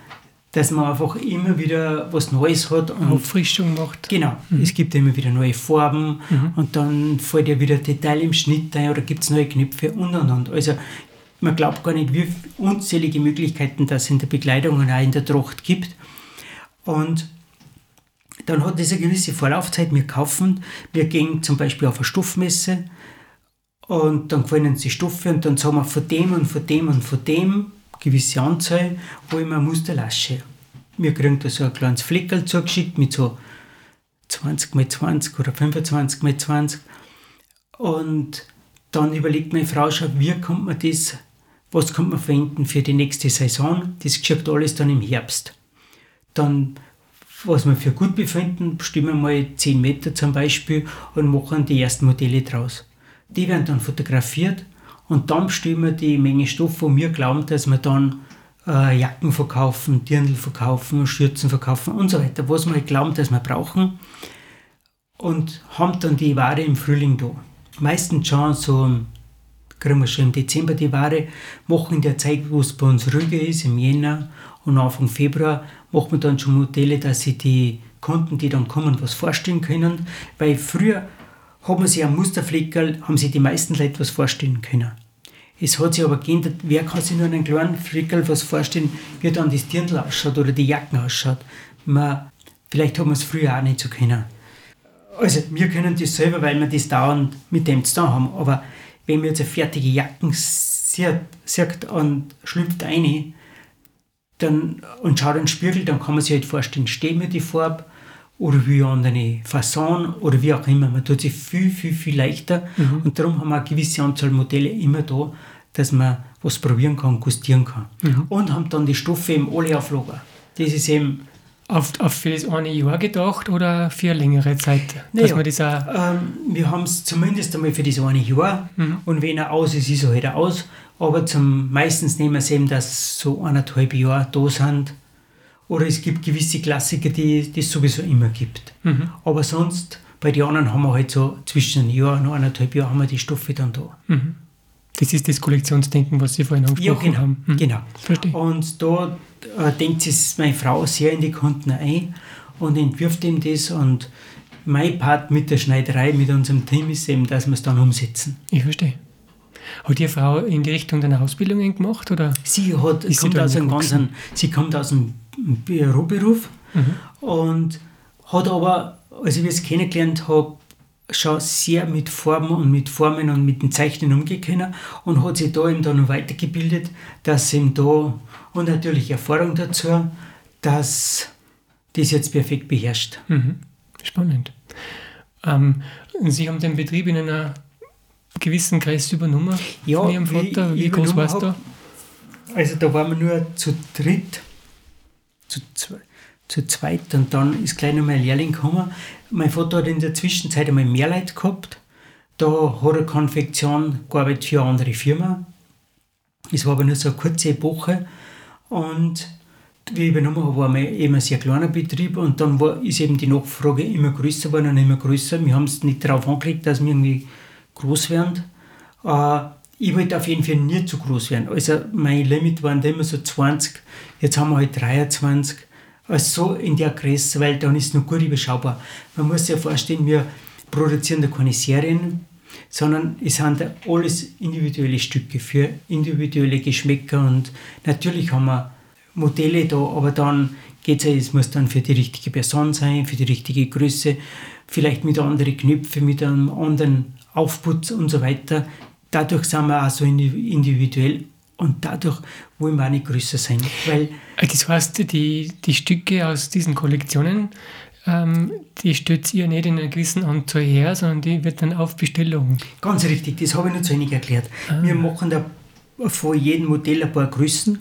S2: dass man einfach immer wieder was Neues hat. Und
S1: Auffrischung macht.
S2: Genau, es gibt immer wieder neue Farben und dann fällt ja wieder Detail im Schnitt ein oder gibt es neue Knöpfe und und und. Also man glaubt gar nicht, wie unzählige Möglichkeiten das in der Bekleidung und auch in der Tracht gibt. Und dann hat es eine gewisse Vorlaufzeit. Wir kaufen, wir gehen zum Beispiel auf eine Stoffmesse und dann gefallen uns die Stoffe und dann sagen wir von dem und von dem und von dem gewisse Anzahl, wo ich mir Musterlasche. Wir kriegen da so ein kleines Fleckerl zugeschickt mit so 20 x 20 oder 25 x 20 und dann überlegt meine Frau schon, wie kommt man das, was kommt man verwenden für die nächste Saison. Das geschieht alles dann im Herbst. Dann was wir für gut befinden, bestimmen wir mal 10 Meter zum Beispiel und machen die ersten Modelle draus. Die werden dann fotografiert und dann bestimmen wir die Menge Stoff, wo wir glauben, dass wir dann äh, Jacken verkaufen, Dirndl verkaufen, Schürzen verkaufen und so weiter, was wir halt glauben, dass wir brauchen und haben dann die Ware im Frühling da. Meistens schon so, kriegen wir schon im Dezember die Ware, machen in der Zeit, wo es bei uns ruhiger ist, im Jänner und Anfang Februar, machen wir dann schon Modelle, dass sie die Kunden, die dann kommen, was vorstellen können. Weil früher hat man sich am Musterfleckerl, haben sich die meisten Leute was vorstellen können. Es hat sich aber geändert, wer kann sich nur einen kleinen Fleckerl was vorstellen, wie dann das Dirndl ausschaut oder die Jacken ausschaut. Man, vielleicht hat man es früher auch nicht so können. Also wir können das selber, weil wir das dauernd mit dem zu tun haben. Aber wenn man jetzt eine fertige Jacken sieht, sieht und schlüpft eine, dann, und schaut in den Spiegel, dann kann man sich halt vorstellen, steht mir die Farbe oder wie andere Fasson oder wie auch immer. Man tut sich viel, viel, viel leichter mhm. und darum haben wir eine gewisse Anzahl Modelle immer da, dass man was probieren kann, gustieren kann. Mhm. Und haben dann die Stoffe eben alle auf Lager. Das ist eben
S1: auf, auf für das eine Jahr gedacht oder für eine längere Zeit?
S2: Naja, das ähm, wir haben es zumindest einmal für das eine Jahr mhm. und wenn er aus ist, ist er halt aus. Aber zum, meistens nehmen wir es eben, dass so eineinhalb Jahre da sind. Oder es gibt gewisse Klassiker, die es sowieso immer gibt. Mhm. Aber sonst, bei den anderen haben wir halt so zwischen einem Jahr und eineinhalb Jahren haben wir die Stoffe dann da. Mhm.
S1: Das ist das Kollektionsdenken, was Sie vorhin angesprochen
S2: ja, genau,
S1: haben.
S2: Mhm. Genau. Verstehe. Und da äh, denkt sich meine Frau sehr in die Kunden ein und entwirft ihm das. Und mein Part mit der Schneiderei, mit unserem Team ist eben, dass wir es dann umsetzen.
S1: Ich verstehe. Hat Ihre Frau in die Richtung deiner Ausbildung gemacht? Oder
S2: sie, hat, kommt aus einem ganzen, sie kommt aus einem Büroberuf mhm. und hat aber, als ich es kennengelernt habe, schon sehr mit Formen und mit Formen und mit den Zeichnen umgehen und hat sich da eben dann noch weitergebildet, dass ihm da und natürlich Erfahrung dazu, dass das jetzt perfekt beherrscht.
S1: Mhm. Spannend. Ähm, Sie haben den Betrieb in einer gewissen Größe übernommen
S2: ja, von Ihrem Vater. Wie, wie groß war es da? Also da waren wir nur zu dritt, zu, zu zweit und dann ist gleich noch mein Lehrling gekommen. Mein Vater hat in der Zwischenzeit einmal mehr Leute gehabt. Da hat er Konfektion gearbeitet für eine andere Firma. Es war aber nur so eine kurze Epoche. Und wie ich übernommen habe, war mein eben ein sehr kleiner Betrieb und dann war, ist eben die Nachfrage immer größer geworden und immer größer. Wir haben es nicht darauf angelegt, dass wir irgendwie groß werden. Äh, ich wollte auf jeden Fall nie zu groß werden. Also mein Limit waren immer so 20, jetzt haben wir halt 23. Also so in der Größe, weil dann ist es noch gut überschaubar. Man muss sich ja vorstellen, wir produzieren da keine Serien, sondern es sind alles individuelle Stücke für individuelle Geschmäcker und natürlich haben wir Modelle da, aber dann geht es ja, es muss dann für die richtige Person sein, für die richtige Größe, vielleicht mit anderen Knöpfen, mit einem anderen Aufputz und so weiter. Dadurch sind wir auch so individuell und dadurch wollen wir auch nicht größer sein. Weil
S1: das heißt, die, die Stücke aus diesen Kollektionen ähm, die stellt ihr nicht in einer gewissen Anzahl her, sondern die wird dann auf Bestellung.
S2: Ganz richtig, das habe ich noch zu wenig erklärt. Ah. Wir machen da vor jedem Modell ein paar Größen,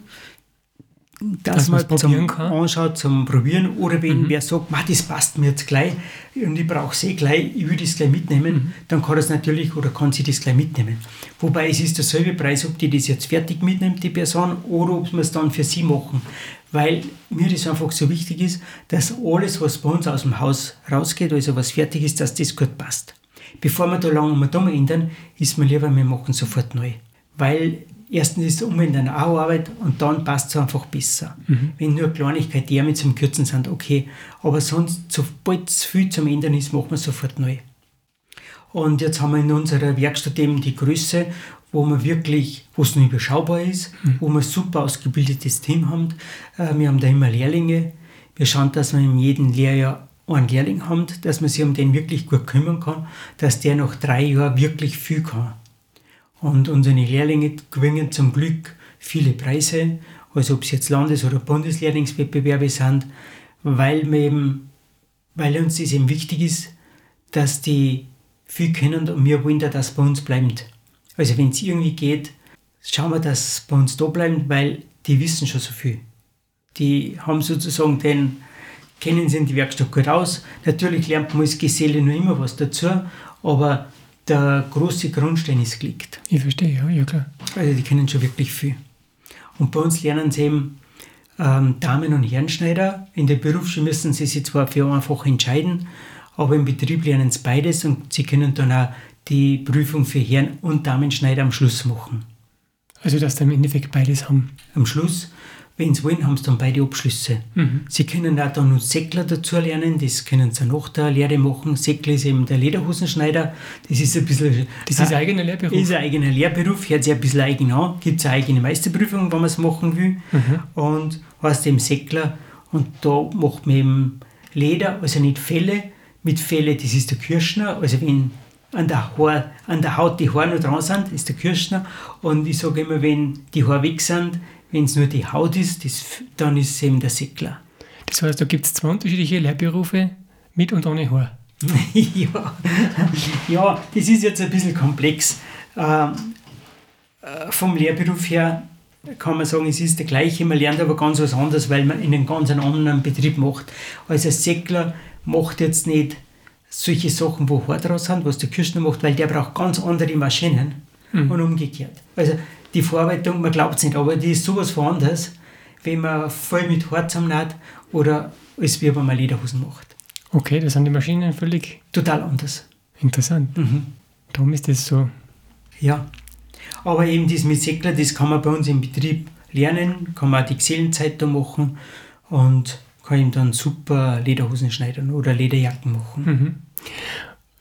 S2: dass, dass man zum kann. anschaut, zum Probieren. Oder wenn mhm. wer sagt, das passt mir jetzt gleich und ich brauche es eh gleich, ich will das gleich mitnehmen, mhm. dann kann das natürlich oder kann sie das gleich mitnehmen. Wobei es ist derselbe Preis, ob die das jetzt fertig mitnimmt, die Person, oder ob wir es dann für sie machen weil mir das einfach so wichtig ist, dass alles, was bei uns aus dem Haus rausgeht, also was fertig ist, dass das gut passt. Bevor wir da lange mal dumm ändern, ist mir lieber, wir machen sofort neu. Weil erstens ist Umändern auch Arbeit und dann passt es einfach besser. Mhm. Wenn nur Kleinigkeiten, die mit zum Kürzen sind, okay. Aber sonst, sobald es viel zum Ändern ist, machen wir sofort neu. Und jetzt haben wir in unserer Werkstatt eben die Größe wo man wirklich, wo es nur überschaubar ist, mhm. wo wir ein super ausgebildetes Team haben. Äh, wir haben da immer Lehrlinge. Wir schauen, dass wir in jedem Lehrjahr einen Lehrling haben, dass man sich um den wirklich gut kümmern kann, dass der nach drei Jahren wirklich viel kann. Und unsere Lehrlinge gewinnen zum Glück viele Preise, also ob es jetzt Landes- oder Bundeslehrlingswettbewerbe sind, weil, wir eben, weil uns das eben wichtig ist, dass die viel können und wir wollen, dass das bei uns bleibt. Also wenn es irgendwie geht, schauen wir, dass es bei uns da bleibt, weil die wissen schon so viel. Die haben sozusagen den, kennen sie in die Werkstatt gut aus. Natürlich lernt man als Geselle nur immer was dazu, aber der große Grundstein ist gelegt.
S1: Ich verstehe, ja, ja klar.
S2: Also die kennen schon wirklich viel. Und bei uns lernen sie eben ähm, Damen- und Herrenschneider. In der Berufsschule müssen sie sich zwar für einfach entscheiden, aber im Betrieb lernen sie beides und sie können dann auch die Prüfung für Herren- und Damenschneider am Schluss machen.
S1: Also, dass sie im Endeffekt beides haben?
S2: Am Schluss, wenn sie wollen, haben sie dann beide Abschlüsse. Mhm. Sie können auch dann noch Säckler dazu lernen, das können sie nach der Lehre machen. Säckler ist eben der Lederhosenschneider, das ist ein bisschen...
S1: Das ist ein eigener Lehrberuf?
S2: ist ein eigener Lehrberuf, hört sich ein bisschen eigen an, gibt es eine eigene Meisterprüfung, wenn man es machen will. Mhm. Und heißt eben Säckler und da macht man eben Leder, also nicht Felle, mit Felle, das ist der Kirschner, also wenn an der, Haar, an der Haut die Haare noch dran sind, ist der Kirschner. Und ich sage immer, wenn die Haare weg sind, Wenn es nur die Haut ist, das, dann ist es eben der Säckler.
S1: Das heißt, da gibt es zwei unterschiedliche Lehrberufe mit und ohne Haar.
S2: ja. ja, das ist jetzt ein bisschen komplex. Ähm, äh, vom Lehrberuf her kann man sagen, es ist der gleiche, man lernt aber ganz was anderes, weil man in einem ganz anderen Betrieb macht. Also ein Säckler macht jetzt nicht solche Sachen, wo Haar draus sind, was der Kirschner macht, weil der braucht ganz andere Maschinen mhm. und umgekehrt. Also die Verarbeitung, man glaubt es nicht, aber die ist sowas von anders, wenn man voll mit Haar zusammennäht oder als wie wenn man Lederhosen macht.
S1: Okay, da sind die Maschinen völlig...
S2: Total anders.
S1: Interessant. Mhm. Darum ist das so.
S2: Ja. Aber eben das mit Säckler, das kann man bei uns im Betrieb lernen, kann man auch die Gesellenzeitung machen und kann ihm dann super Lederhosen schneiden oder Lederjacken machen. Mhm.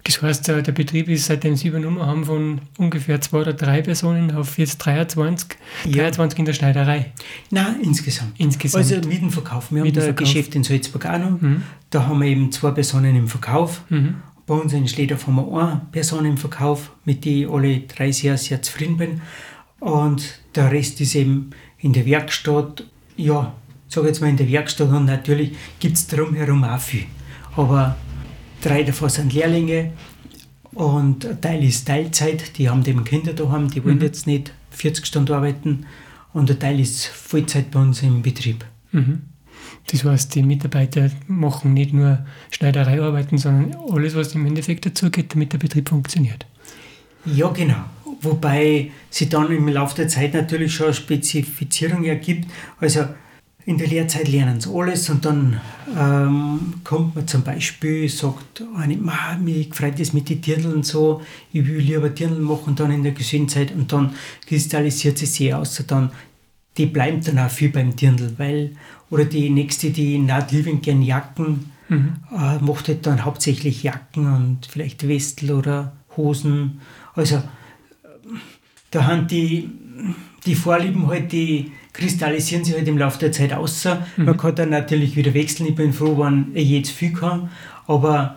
S1: Das heißt, der Betrieb ist seitdem Sie übernommen haben von ungefähr zwei oder drei Personen auf jetzt 23, ja. 23 in der Schneiderei.
S2: Nein, insgesamt.
S1: Insgesamt.
S2: Also mit dem Verkauf. Wir mit haben ein Geschäft in Salzburg auch noch. Mhm. Da haben wir eben zwei Personen im Verkauf. Mhm. Bei uns in Schledorf haben wir eine Person im Verkauf, mit der ich alle drei sehr, sehr zufrieden bin. Und der Rest ist eben in der Werkstatt. Ja, sage jetzt mal in der Werkstatt und natürlich gibt es drumherum auch viel. Aber drei davon sind Lehrlinge und ein Teil ist Teilzeit, die haben eben Kinder daheim, die wollen mhm. jetzt nicht 40 Stunden arbeiten und ein Teil ist Vollzeit bei uns im Betrieb. Mhm.
S1: Das heißt, die Mitarbeiter machen nicht nur Schneidereiarbeiten, sondern alles, was im Endeffekt dazugeht, damit der Betrieb funktioniert.
S2: Ja, genau. Wobei sich dann im Laufe der Zeit natürlich schon eine Spezifizierung ergibt. Also in der Lehrzeit lernen sie alles und dann ähm, kommt man zum Beispiel, sagt eine, mich freut das mit den Dirndeln so, ich will lieber Dirndl machen dann in der Gesundheit und dann kristallisiert sie sehr aus. Dann, die bleiben dann auch viel beim Dirndl, weil, oder die nächste, die naht liebend gern Jacken, mhm. äh, macht halt dann hauptsächlich Jacken und vielleicht Westel oder Hosen. Also da haben die, die Vorlieben halt die kristallisieren sich halt im Laufe der Zeit aus. Mhm. Man kann dann natürlich wieder wechseln. Ich bin froh, wenn ich jetzt viel kann. Aber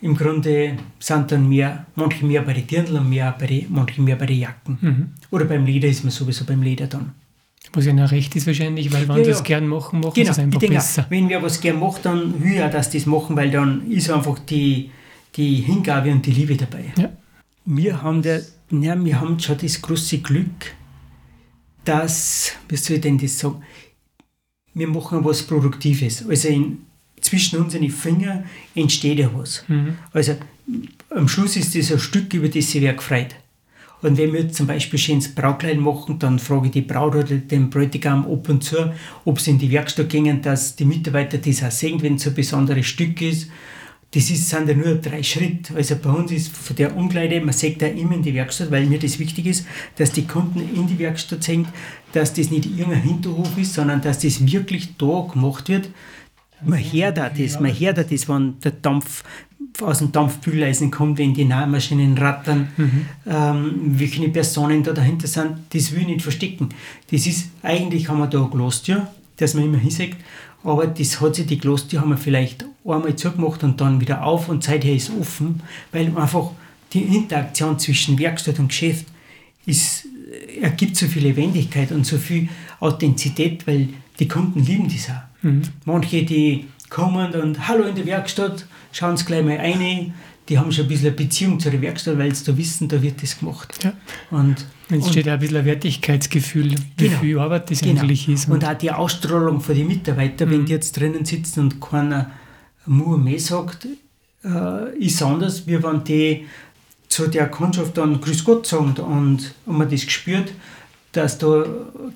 S2: im Grunde sind dann mehr, manche mehr bei den Dirndl und mehr bei die, manche mehr bei den Jacken. Mhm. Oder beim Leder ist man sowieso beim Leder dann.
S1: Was ja noch recht ist wahrscheinlich, weil wenn ja, das ja. gern machen, machen genau. es einfach ich denke, besser.
S2: Wenn wir was gern macht, dann will ich auch, dass das machen, weil dann ist einfach die, die Hingabe und die Liebe dabei. Ja. Wir haben der, ja, wir haben schon das große Glück, dass, wie soll ich denn das sagen, wir machen was Produktives. Also in, zwischen unseren Fingern entsteht ja was. Mhm. Also am Schluss ist das ein Stück, über das sich wer gefreut. Und wenn wir zum Beispiel schönes Braukleid machen, dann frage ich die Braut oder den Bräutigam ab und zu, ob sie in die Werkstatt gehen, dass die Mitarbeiter das auch sehen, wenn es so ein besonderes Stück ist das ist, sind ja nur drei Schritte. Also bei uns ist von der Umkleide, man sagt da immer in die Werkstatt, weil mir das wichtig ist, dass die Kunden in die Werkstatt sehen, dass das nicht irgendein Hinterhof ist, sondern dass das wirklich da gemacht wird. Man hört auch das, man hört auch das, wenn der Dampf aus dem Dampfbügeleisen kommt, wenn die Nahmaschinen rattern, mhm. ähm, welche Personen da dahinter sind, das will ich nicht verstecken. Das ist, eigentlich haben wir da ein Glostür, das man immer hinsagt, aber das hat sich die Glostür haben wir vielleicht einmal zugemacht und dann wieder auf und seither ist offen, weil einfach die Interaktion zwischen Werkstatt und Geschäft ist, ergibt so viel Lebendigkeit und so viel Authentizität, weil die Kunden lieben das auch. Mhm. Manche, die kommen und Hallo in der Werkstatt, schauen sie gleich mal rein, die haben schon ein bisschen eine Beziehung zu der Werkstatt, weil sie da wissen, da wird das gemacht. Ja.
S1: Und, es steht auch ein bisschen ein Wertigkeitsgefühl, wie genau, viel Arbeit das genau. eigentlich ist.
S2: Und, und, auch die Ausstrahlung von den Mitarbeitern, mhm. wenn die jetzt drinnen sitzen und keiner Mu mehr sagt, äh, ist anders, wie wenn die zu der Kundschaft dann Grüß Gott sagen und, und man das gespürt, dass da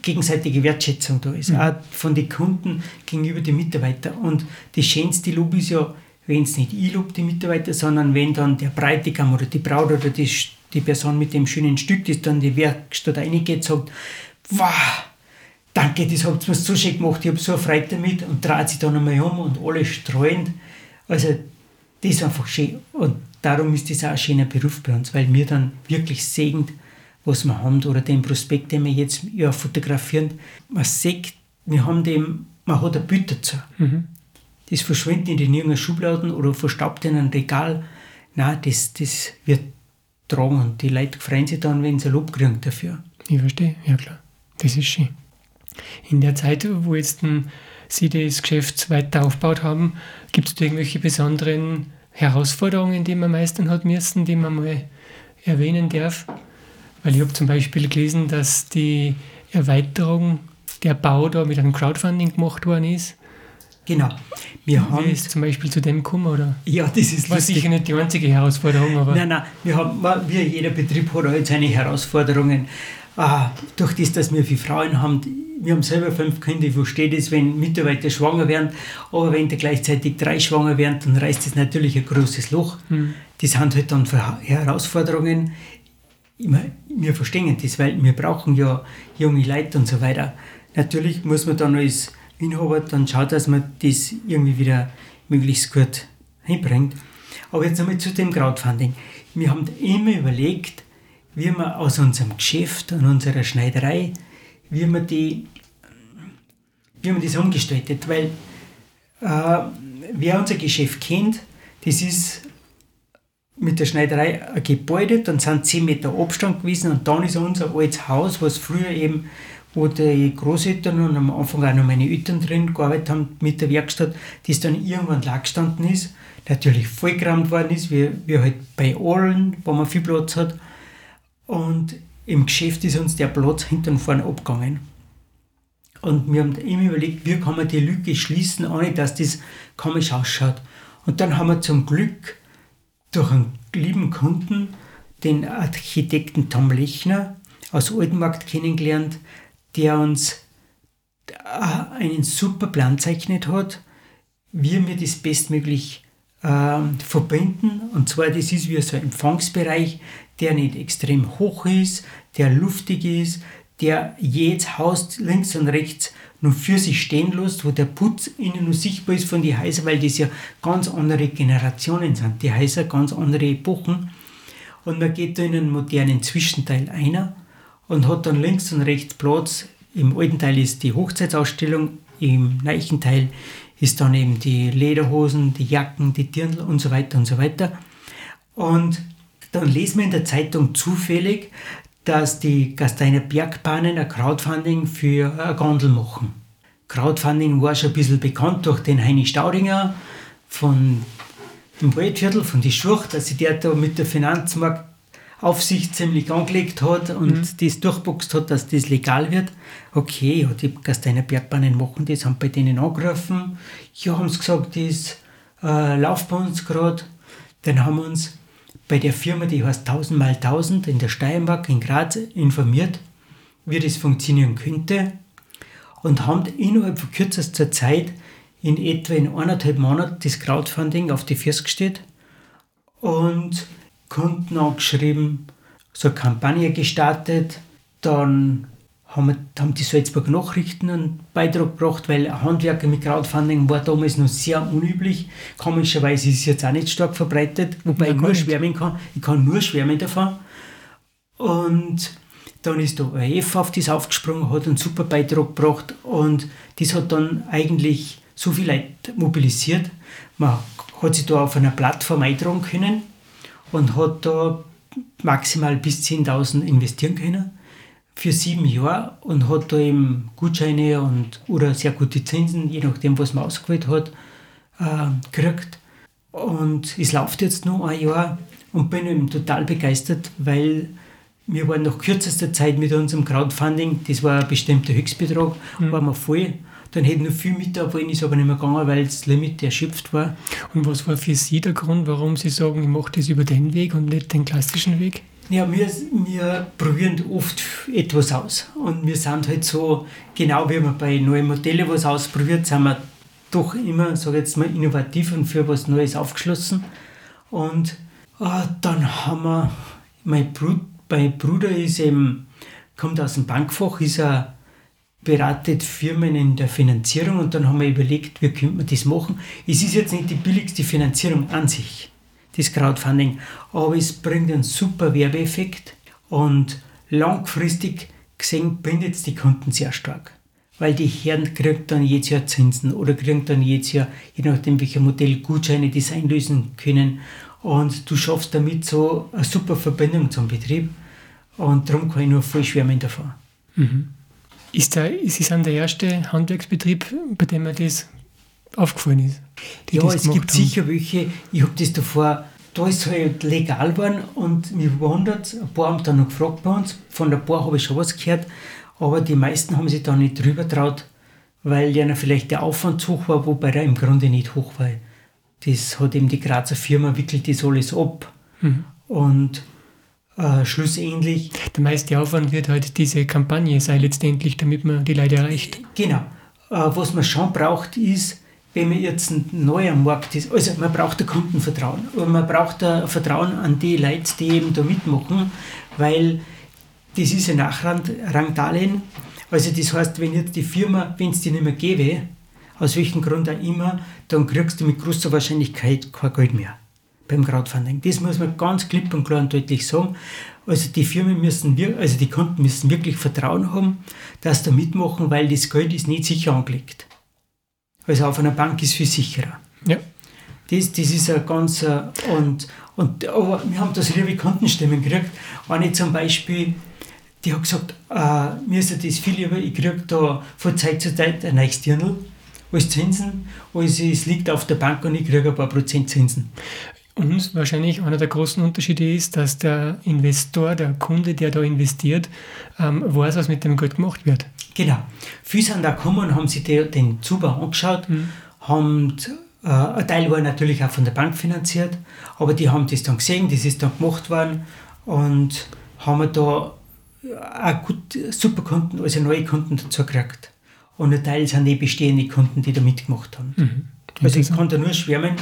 S2: gegenseitige Wertschätzung da ist, mhm. auch von den Kunden gegenüber den Mitarbeitern. Und das schönste Lob ist ja, wenn es nicht ich lobe, die Mitarbeiter, sondern wenn dann der Breitigam oder die Braut oder die, die Person mit dem schönen Stück, das dann die Werkstatt reingeht, sagt, wow, danke, das habt ihr mir so schön gemacht, ich habe so eine Freude damit und dreht sich dann einmal um und alle strahlend. Also das ist einfach schön und darum ist das auch ein schöner Beruf bei uns, weil wir dann wirklich sehen, was wir haben oder den Prospekt, den wir jetzt ja, fotografieren, man sieht, wir haben dem, man hat ein Bild dazu. Mhm. Das verschwindet in irgendeiner Schubladen oder verstaubt in einem Regal. Nein, das, das wird tragen die Leute freuen sich dann, wenn sie Lob kriegen dafür.
S1: Ich verstehe, ja klar. Das ist schön. In der Zeit, wo jetzt hm, Sie das Geschäft weiter aufgebaut haben, gibt es irgendwelche besonderen Herausforderungen, die man meistern hat müssen, die man mal erwähnen darf? Weil ich habe zum Beispiel gelesen, dass die Erweiterung, der Bau da mit einem Crowdfunding gemacht worden ist.
S2: Genau. Wir
S1: Wie
S2: haben
S1: ist zum Beispiel zu dem gekommen, oder?
S2: ja, das ist
S1: War
S2: lustig.
S1: sicher nicht die einzige Herausforderung, aber
S2: Nein, nein, wir haben, wie jeder Betrieb hat halt seine Herausforderungen. Ah, durch das, dass wir viele Frauen haben, wir haben selber fünf Kinder, wo steht es, wenn Mitarbeiter schwanger werden, aber wenn da gleichzeitig drei schwanger werden, dann reißt das natürlich ein großes Loch.
S1: Hm.
S2: Das sind halt dann Herausforderungen. Immer- Wir verstehen das, weil wir brauchen ja junge Leute und so weiter. Natürlich muss man dann als Inhaber dann schauen, dass man das irgendwie wieder möglichst gut hinbringt. Aber jetzt einmal zu dem Crowdfunding. Wir haben immer überlegt, wie wir aus unserem Geschäft und unserer Schneiderei, wie man, die, wie man das umgestaltet. Weil äh, wer unser Geschäft kennt, das ist mit der Schneiderei ein Gebäude, dann sind 10 Meter Abstand gewesen und dann ist unser altes Haus, was früher eben, wo die Großeltern und am Anfang auch noch meine Eltern drin gearbeitet haben mit der Werkstatt, das dann irgendwann lag gestanden ist, natürlich vollgerammt worden ist, wie, wie halt bei allen, wo man viel Platz hat. Und im Geschäft ist uns der Platz hinten und vorne abgegangen. Und wir haben immer überlegt, wie kann man die Lücke schließen, ohne dass das komisch ausschaut. Und dann haben wir zum Glück durch einen lieben Kunden, den Architekten Tom Lechner aus Altenmarkt kennengelernt, der uns äh, einen super Plan zeichnet hat, wie wir das bestmöglich ähm, verbinden. Und zwar, das ist wie so ein Empfangsbereich, der nicht extrem hoch ist, der luftig ist, der jedes Haus links und rechts nur für sich stehen lässt, wo der Putz innen nur sichtbar ist von den Häusern, weil das ja ganz andere Generationen sind, die Häuser ganz andere Epochen. Und man geht da in einen modernen Zwischenteil einer und hat dann links und rechts Platz. Im alten Teil ist die Hochzeitsausstellung, im neuen Teil ist dann eben die Lederhosen, die Jacken, die Dirndl und so weiter und so weiter. Und dann lesen wir in der Zeitung zufällig, dass die Gasteiner Bergbahnen ein Crowdfunding für eine Gondel machen. Crowdfunding war schon ein bisschen bekannt durch den Heini Staudinger von dem Waldviertel, von die Schurcht, dass sich der da mit der Finanzmarktaufsicht ziemlich angelegt hat und das durchboxt hat, dass das legal wird. Okay, ja, die Gasteiner Bergbahnen machen das, haben bei denen angerufen. Ja, haben sie gesagt, das äh, läuft bei uns gerade. Dann haben wir uns bei der Firma, die heißt 1000 mal 1000 in der Steiermark in Graz informiert, wie das funktionieren könnte und haben innerhalb von kürzester Zeit in etwa in eineinhalb Monaten das Crowdfunding auf die Füße gestellt und Kunden angeschrieben, so eine Kampagne gestartet, dann haben, wir, haben die Salzburger Nachrichten einen Beitrag gebracht, weil Handwerker mit Crowdfunding war damals noch sehr unüblich. Komischerweise ist es jetzt auch nicht stark verbreitet, wobei
S1: Ja,
S2: ich nur schwärmen kann. Ich kann nur schwärmen davon. Und dann ist der ORF auf das aufgesprungen, hat einen super Beitrag gebracht und das hat dann eigentlich so viel Leute mobilisiert. Man hat sich da auf einer Plattform eintragen können und hat da maximal bis 10.000 investieren können für sieben Jahre und hat da eben Gutscheine und oder sehr gute Zinsen, je nachdem, was man ausgewählt hat, äh, gekriegt. Und es läuft jetzt noch ein Jahr und bin eben total begeistert, weil wir waren nach kürzester Zeit mit unserem Crowdfunding, das war ein bestimmter Höchstbetrag, waren wir voll. Dann hätten noch viel mit wollen, ist aber nicht mehr gegangen, weil das Limit erschöpft war.
S1: Und was war für Sie der Grund, warum Sie sagen, ich mache das über den Weg und nicht den klassischen Weg?
S2: Ja, wir, wir probieren oft etwas aus. Und wir sind halt so, genau wie man bei neuen Modellen was ausprobiert, sind wir doch immer, sage ich jetzt mal, innovativ und für was Neues aufgeschlossen. Und äh, dann haben wir, mein, Brut, mein Bruder ist eben, kommt aus dem Bankfach, ist er beratet Firmen in der Finanzierung und dann haben wir überlegt, wie könnte man das machen. Es ist jetzt nicht die billigste Finanzierung an sich, das Crowdfunding, aber es bringt einen super Werbeeffekt und langfristig gesehen bindet es die Kunden sehr stark. Weil die Herren kriegen dann jedes Jahr Zinsen oder kriegen dann jedes Jahr, je nachdem welcher Modell, Gutscheine, die sie einlösen können. Und du schaffst damit so eine super Verbindung zum Betrieb. Und darum kann ich nur voll schwärmen davon.
S1: Ist, ist es dann der erste Handwerksbetrieb, bei dem mir das aufgefallen ist?
S2: Ja, es gibt haben. sicher welche. Ich habe das davor, da ist es halt legal geworden und mich wundert, ein paar haben dann noch gefragt bei uns, von ein paar habe ich schon was gehört, aber die meisten haben sich da nicht drüber traut, weil ja vielleicht der Aufwand zu hoch war, wobei er im Grunde nicht hoch war. Das hat eben die Grazer Firma, wickelt das alles ab. Mhm. Und äh, schlussendlich.
S1: Der meiste Aufwand wird halt diese Kampagne sein, letztendlich, damit man die Leute erreicht.
S2: Genau. Äh, was man schon braucht, ist, wenn man jetzt ein neuer Markt ist, also man braucht ein Kundenvertrauen und man braucht ein Vertrauen an die Leute, die eben da mitmachen, weil das ist ein Nachrangdarlehen. Also das heißt, wenn jetzt die Firma, wenn es dir nicht mehr gäbe, aus welchem Grund auch immer, dann kriegst du mit großer Wahrscheinlichkeit kein Geld mehr beim Crowdfunding. Das muss man ganz klipp und klar und deutlich sagen. Also die Firmen müssen, also die Kunden müssen wirklich Vertrauen haben, dass da mitmachen, weil das Geld ist nicht sicher angelegt. Also auf einer Bank ist viel sicherer.
S1: Ja.
S2: Das, das ist ein ganz, äh, und, und, aber wir haben das liebe Kundenstimmen gekriegt. Eine zum Beispiel, die hat gesagt, äh, mir ist das viel lieber, ich kriege da von Zeit zu Zeit ein neues Dirndl als Zinsen, als es liegt auf der Bank und ich kriege ein paar Prozent Zinsen.
S1: Und wahrscheinlich einer der großen Unterschiede ist, dass der Investor, der Kunde, der da investiert, ähm, weiß, was mit dem Geld gemacht wird.
S2: Genau. Viele sind da gekommen haben sich den Zubau angeschaut, mhm. haben, äh, ein Teil war natürlich auch von der Bank finanziert, aber die haben das dann gesehen, das ist dann gemacht worden und haben da auch gut, super Kunden, also neue Kunden dazu gekriegt. Und ein Teil sind die bestehenden Kunden, die da mitgemacht haben. Mhm. Also ich kann da nur schwärmen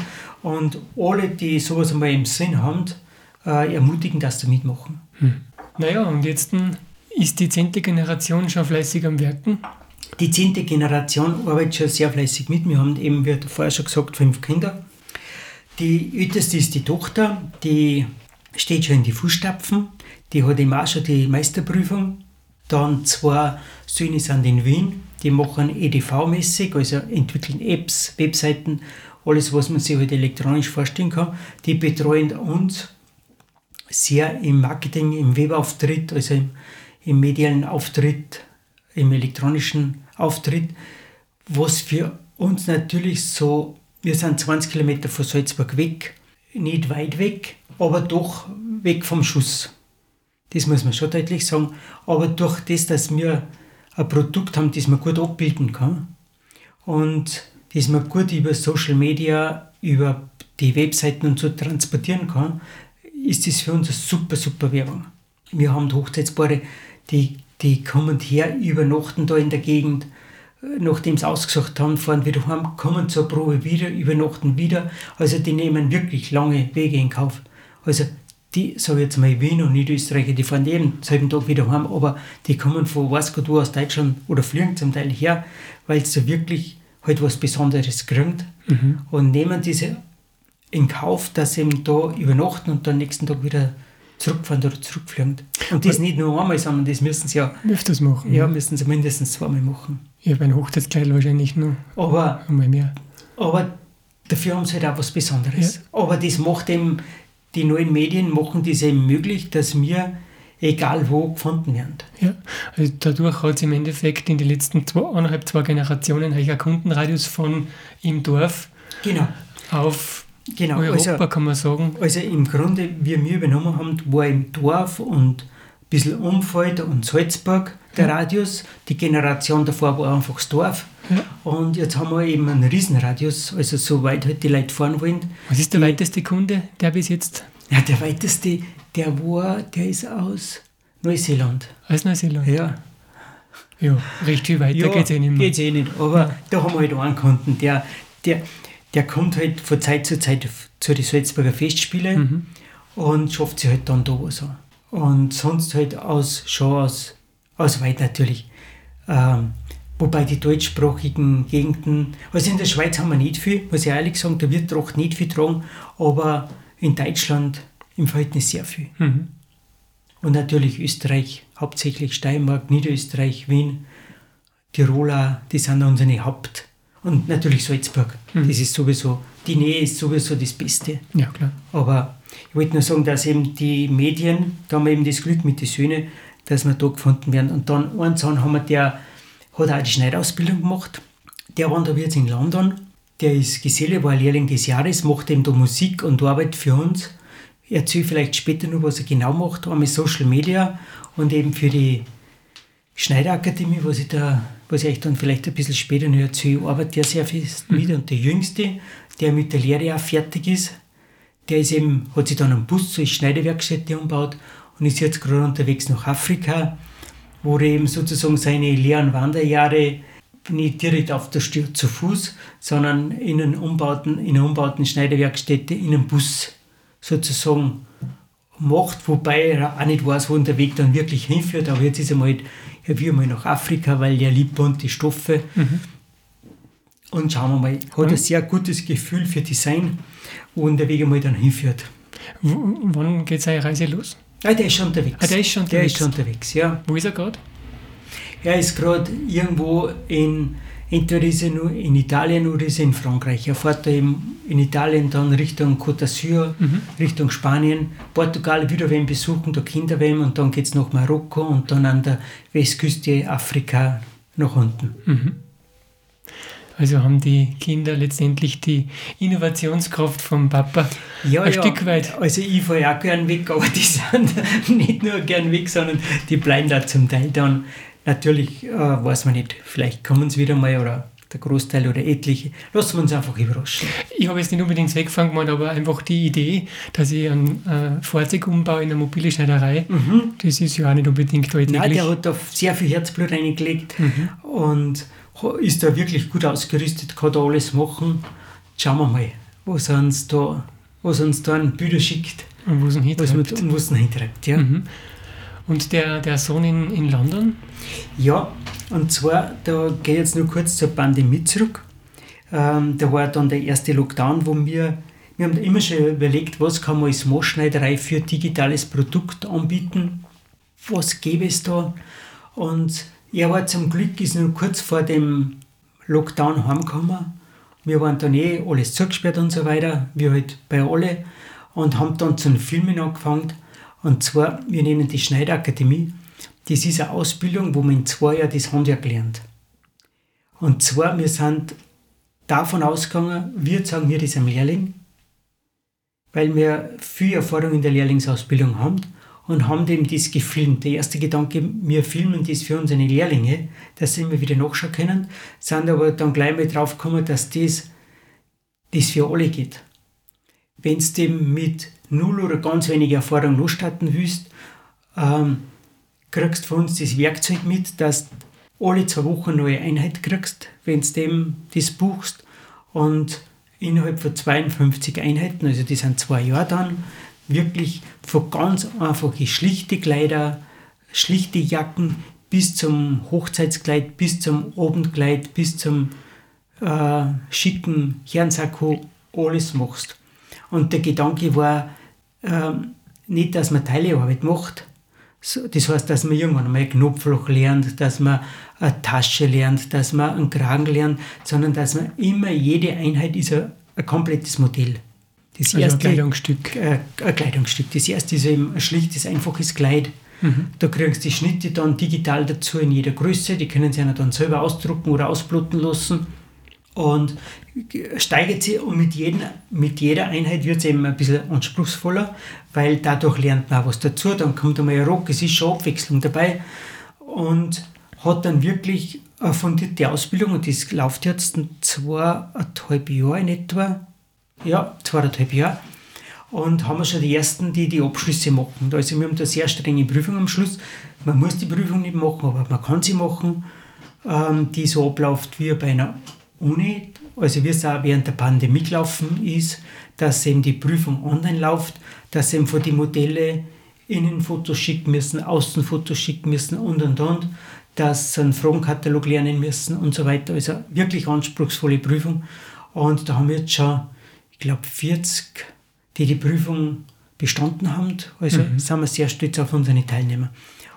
S2: und alle, die sowas einmal im Sinn haben, äh, ermutigen, dass sie mitmachen.
S1: Hm. Naja, und jetzt ist die zehnte Generation schon fleißig am Werken?
S2: Die zehnte Generation arbeitet schon sehr fleißig mit. Wir haben eben, wie vorher schon gesagt, fünf Kinder. Die älteste ist die Tochter, die steht schon in die Fußstapfen. Die hat eben auch schon die Meisterprüfung. Dann zwei Söhne sind in Wien, die machen EDV-mäßig, also entwickeln Apps, Webseiten alles, was man sich halt elektronisch vorstellen kann. Die betreuen uns sehr im Marketing, im Webauftritt, also im, im medialen Auftritt, im elektronischen Auftritt, was für uns natürlich so, wir sind 20 Kilometer von Salzburg weg, nicht weit weg, aber doch weg vom Schuss. Das muss man schon deutlich sagen. Aber durch das, dass wir ein Produkt haben, das man gut abbilden kann und das man gut über Social Media, über die Webseiten und so transportieren kann, ist das für uns eine super, super Werbung. Wir haben Hochzeitspaare, die, die kommen her, übernachten da in der Gegend, nachdem sie ausgesucht haben, fahren wieder heim, kommen zur Probe wieder, übernachten wieder. Also die nehmen wirklich lange Wege in Kauf. Also die, sage jetzt mal Wien und Niederösterreicher, die fahren jeden selben Tag wieder heim, aber die kommen von was du aus Deutschland oder fliegen zum Teil her, weil sie wirklich halt was Besonderes kriegt mhm. und nehmen diese in Kauf, dass sie eben da übernachten und dann nächsten Tag wieder zurückfahren oder zurückfliegen. Und das nicht nur einmal, sondern das müssen sie ja
S1: öfters machen.
S2: Ja, müssen sie mindestens zweimal machen.
S1: Ja, bei einem Hochzeitskleid wahrscheinlich nur
S2: aber,
S1: einmal mehr.
S2: Aber dafür haben sie halt auch was Besonderes. Ja. Aber das macht eben, die neuen Medien machen das eben möglich, dass wir egal wo gefunden werden.
S1: Ja, also dadurch hat es im Endeffekt in den letzten zwei, eineinhalb, zwei Generationen ein Kundenradius von im Dorf
S2: genau.
S1: auf
S2: genau.
S1: Europa, also, kann man sagen.
S2: Also im Grunde, wie wir übernommen haben, war im Dorf und ein bisschen Umfeld und Salzburg der. Radius. Die Generation davor war einfach das Dorf. Ja. Und jetzt haben wir eben einen Riesenradius, also so weit halt die Leute fahren wollen.
S1: Was ist der weiteste Kunde, der bis jetzt?
S2: Ja, der weiteste der war, der ist aus Neuseeland.
S1: Aus Neuseeland?
S2: Ja.
S1: Ja, recht viel weiter ja, geht es eh nicht mehr.
S2: Geht's eh nicht, aber ja. da haben wir halt einen Kunden, der, der, der kommt halt von Zeit zu Zeit zu den Salzburger Festspielen mhm. und schafft sich halt dann da was an. Und sonst halt aus, schon aus, aus weit natürlich. Ähm, wobei die deutschsprachigen Gegenden, also in der Schweiz haben wir nicht viel, muss ich ehrlich sagen, da wird doch nicht viel tragen, aber in Deutschland im Verhältnis sehr viel. Mhm. Und natürlich Österreich, hauptsächlich Steiermark, Niederösterreich, Wien, Tiroler, die sind unsere Haupt- und natürlich Salzburg. Mhm. Das ist sowieso, die Nähe ist sowieso das Beste.
S1: Ja, klar.
S2: Aber ich wollte nur sagen, dass eben die Medien, da haben wir eben das Glück mit den Söhnen, dass wir da gefunden werden. Und dann eins haben wir der, hat auch die Schneiderausbildung gemacht. Der da jetzt in London. Der ist Geselle, war Lehrling des Jahres, macht eben da Musik und arbeitet für uns. Erzählt vielleicht später noch, was er genau macht, einmal Social Media und eben für die Schneiderakademie, was ich da, was ich euch dann vielleicht ein bisschen später noch erzähle, arbeitet er sehr fest mit. Und der Jüngste, der mit der Lehre auch fertig ist, der ist eben, hat sich dann einen Bus zur Schneidewerkstätte umgebaut und ist jetzt gerade unterwegs nach Afrika, wo er eben sozusagen seine leeren Wanderjahre nicht direkt auf der Stür zu Fuß, sondern in, einen umbauten, in einer umbauten Schneiderwerkstätte in einem Bus sozusagen macht, wobei er auch nicht weiß, wo der Weg dann wirklich hinführt. Aber jetzt ist er mal, er will mal nach Afrika, weil er liebt bunte Stoffe. Mhm. Und schauen wir mal, hat mhm. ein sehr gutes Gefühl für Design, wo der Weg einmal dann hinführt.
S1: W wann geht seine Reise los?
S2: Ah, der ist schon unterwegs.
S1: Ah, der ist schon
S2: unterwegs. Der ist schon unterwegs, ja.
S1: Wo ist er gerade?
S2: Er ist gerade irgendwo in, entweder ist er nur in Italien oder ist er in Frankreich. Er fährt da eben in Italien dann Richtung Côte d'Azur, mhm. Richtung Spanien, Portugal wieder wen besuchen, da Kinder wem und dann geht es nach Marokko und dann an der Westküste Afrika nach unten. Mhm.
S1: Also haben die Kinder letztendlich die Innovationskraft vom Papa
S2: ja, ein ja. Stück weit. Also ich fahre auch gern weg, aber die sind nicht nur gern weg, sondern die bleiben da zum Teil dann. Natürlich äh, weiß man nicht, vielleicht kommen sie wieder mal oder der Großteil oder etliche. Lassen wir uns einfach überraschen.
S1: Ich habe jetzt nicht unbedingt weggefangen gemacht, aber einfach die Idee, dass ich ein äh, Fahrzeug umbaue in eine mobile Schneiderei, mhm. das ist ja auch nicht unbedingt alltäglich.
S2: Nein, der hat da sehr viel Herzblut reingelegt mhm. und ist da wirklich gut ausgerüstet, kann da alles machen. Schauen wir mal, was uns da, was uns da an Bilder schickt.
S1: Und wo es ihn hintreibt.
S2: und was ihn hintreibt, ja. Mhm.
S1: Und der, der Sohn in, in London?
S2: Ja, und zwar, da gehe ich jetzt nur kurz zur Pandemie zurück. Ähm, da war dann der erste Lockdown, wo wir, wir haben immer schon überlegt, was kann man als Maßschneiderei für digitales Produkt anbieten, was gäbe es da. Und er war zum Glück, ist nur kurz vor dem Lockdown heimgekommen. Wir waren dann eh alles zugesperrt und so weiter, wie halt bei alle. Und haben dann zu Filmen angefangen. Und zwar, wir nennen die Schneiderakademie. Das ist eine Ausbildung, wo man in zwei Jahren das Handwerk lernt. Und zwar, wir sind davon ausgegangen, wir sagen wir das am Lehrling, weil wir viel Erfahrung in der Lehrlingsausbildung haben und haben dem das gefilmt. Der erste Gedanke, wir filmen das für unsere Lehrlinge, dass sie immer wieder nachschauen können, sind aber dann gleich mal drauf gekommen, dass das, das für alle geht. Wenn du dem mit null oder ganz wenig Erfahrung losstarten willst, ähm, kriegst von uns das Werkzeug mit, dass alle zwei Wochen neue Einheit kriegst, wenn du dem das buchst und innerhalb von 52 Einheiten, also die sind zwei Jahre dann, wirklich von ganz einfachen schlichte Kleider, schlichte Jacken bis zum Hochzeitskleid, bis zum Abendkleid, bis zum äh, schicken Herrensacko alles machst. Und der Gedanke war äh, nicht, dass man Teilearbeit macht, das heißt, dass man irgendwann einmal ein Knopfloch lernt, dass man eine Tasche lernt, dass man einen Kragen lernt, sondern dass man immer, jede Einheit ist ein, ein komplettes Modell.
S1: Das also erste, ein Kleidungsstück.
S2: Äh, ein Kleidungsstück. Das erste ist eben ein schlichtes, einfaches Kleid. Mhm. Da kriegst du die Schnitte dann digital dazu in jeder Größe. Die können sie dann selber ausdrucken oder ausbluten lassen. Und steigert sie und mit, jedem, mit jeder Einheit wird es eben ein bisschen anspruchsvoller, weil dadurch lernt man auch was dazu. Dann kommt einmal ein Rock, es ist schon Abwechslung dabei. Und hat dann wirklich eine fundierte Ausbildung und das läuft jetzt zweieinhalb Jahre in etwa ja, zweieinhalb Jahre. Und haben wir schon die ersten, die die Abschlüsse machen. Also wir haben da sehr strenge Prüfung am Schluss. Man muss die Prüfung nicht machen, aber man kann sie machen, ähm, die so abläuft wie bei einer Uni. Also wie es auch während der Pandemie gelaufen ist, dass eben die Prüfung online läuft, dass eben von die Modelle Innenfotos schicken müssen, Außenfotos schicken müssen und und und, dass sie einen Fragenkatalog lernen müssen und so weiter. Also wirklich anspruchsvolle Prüfung. Und da haben wir jetzt schon ich glaube, 40, die die Prüfung bestanden haben. Also mhm. sind wir sehr stolz auf unsere Teilnehmer.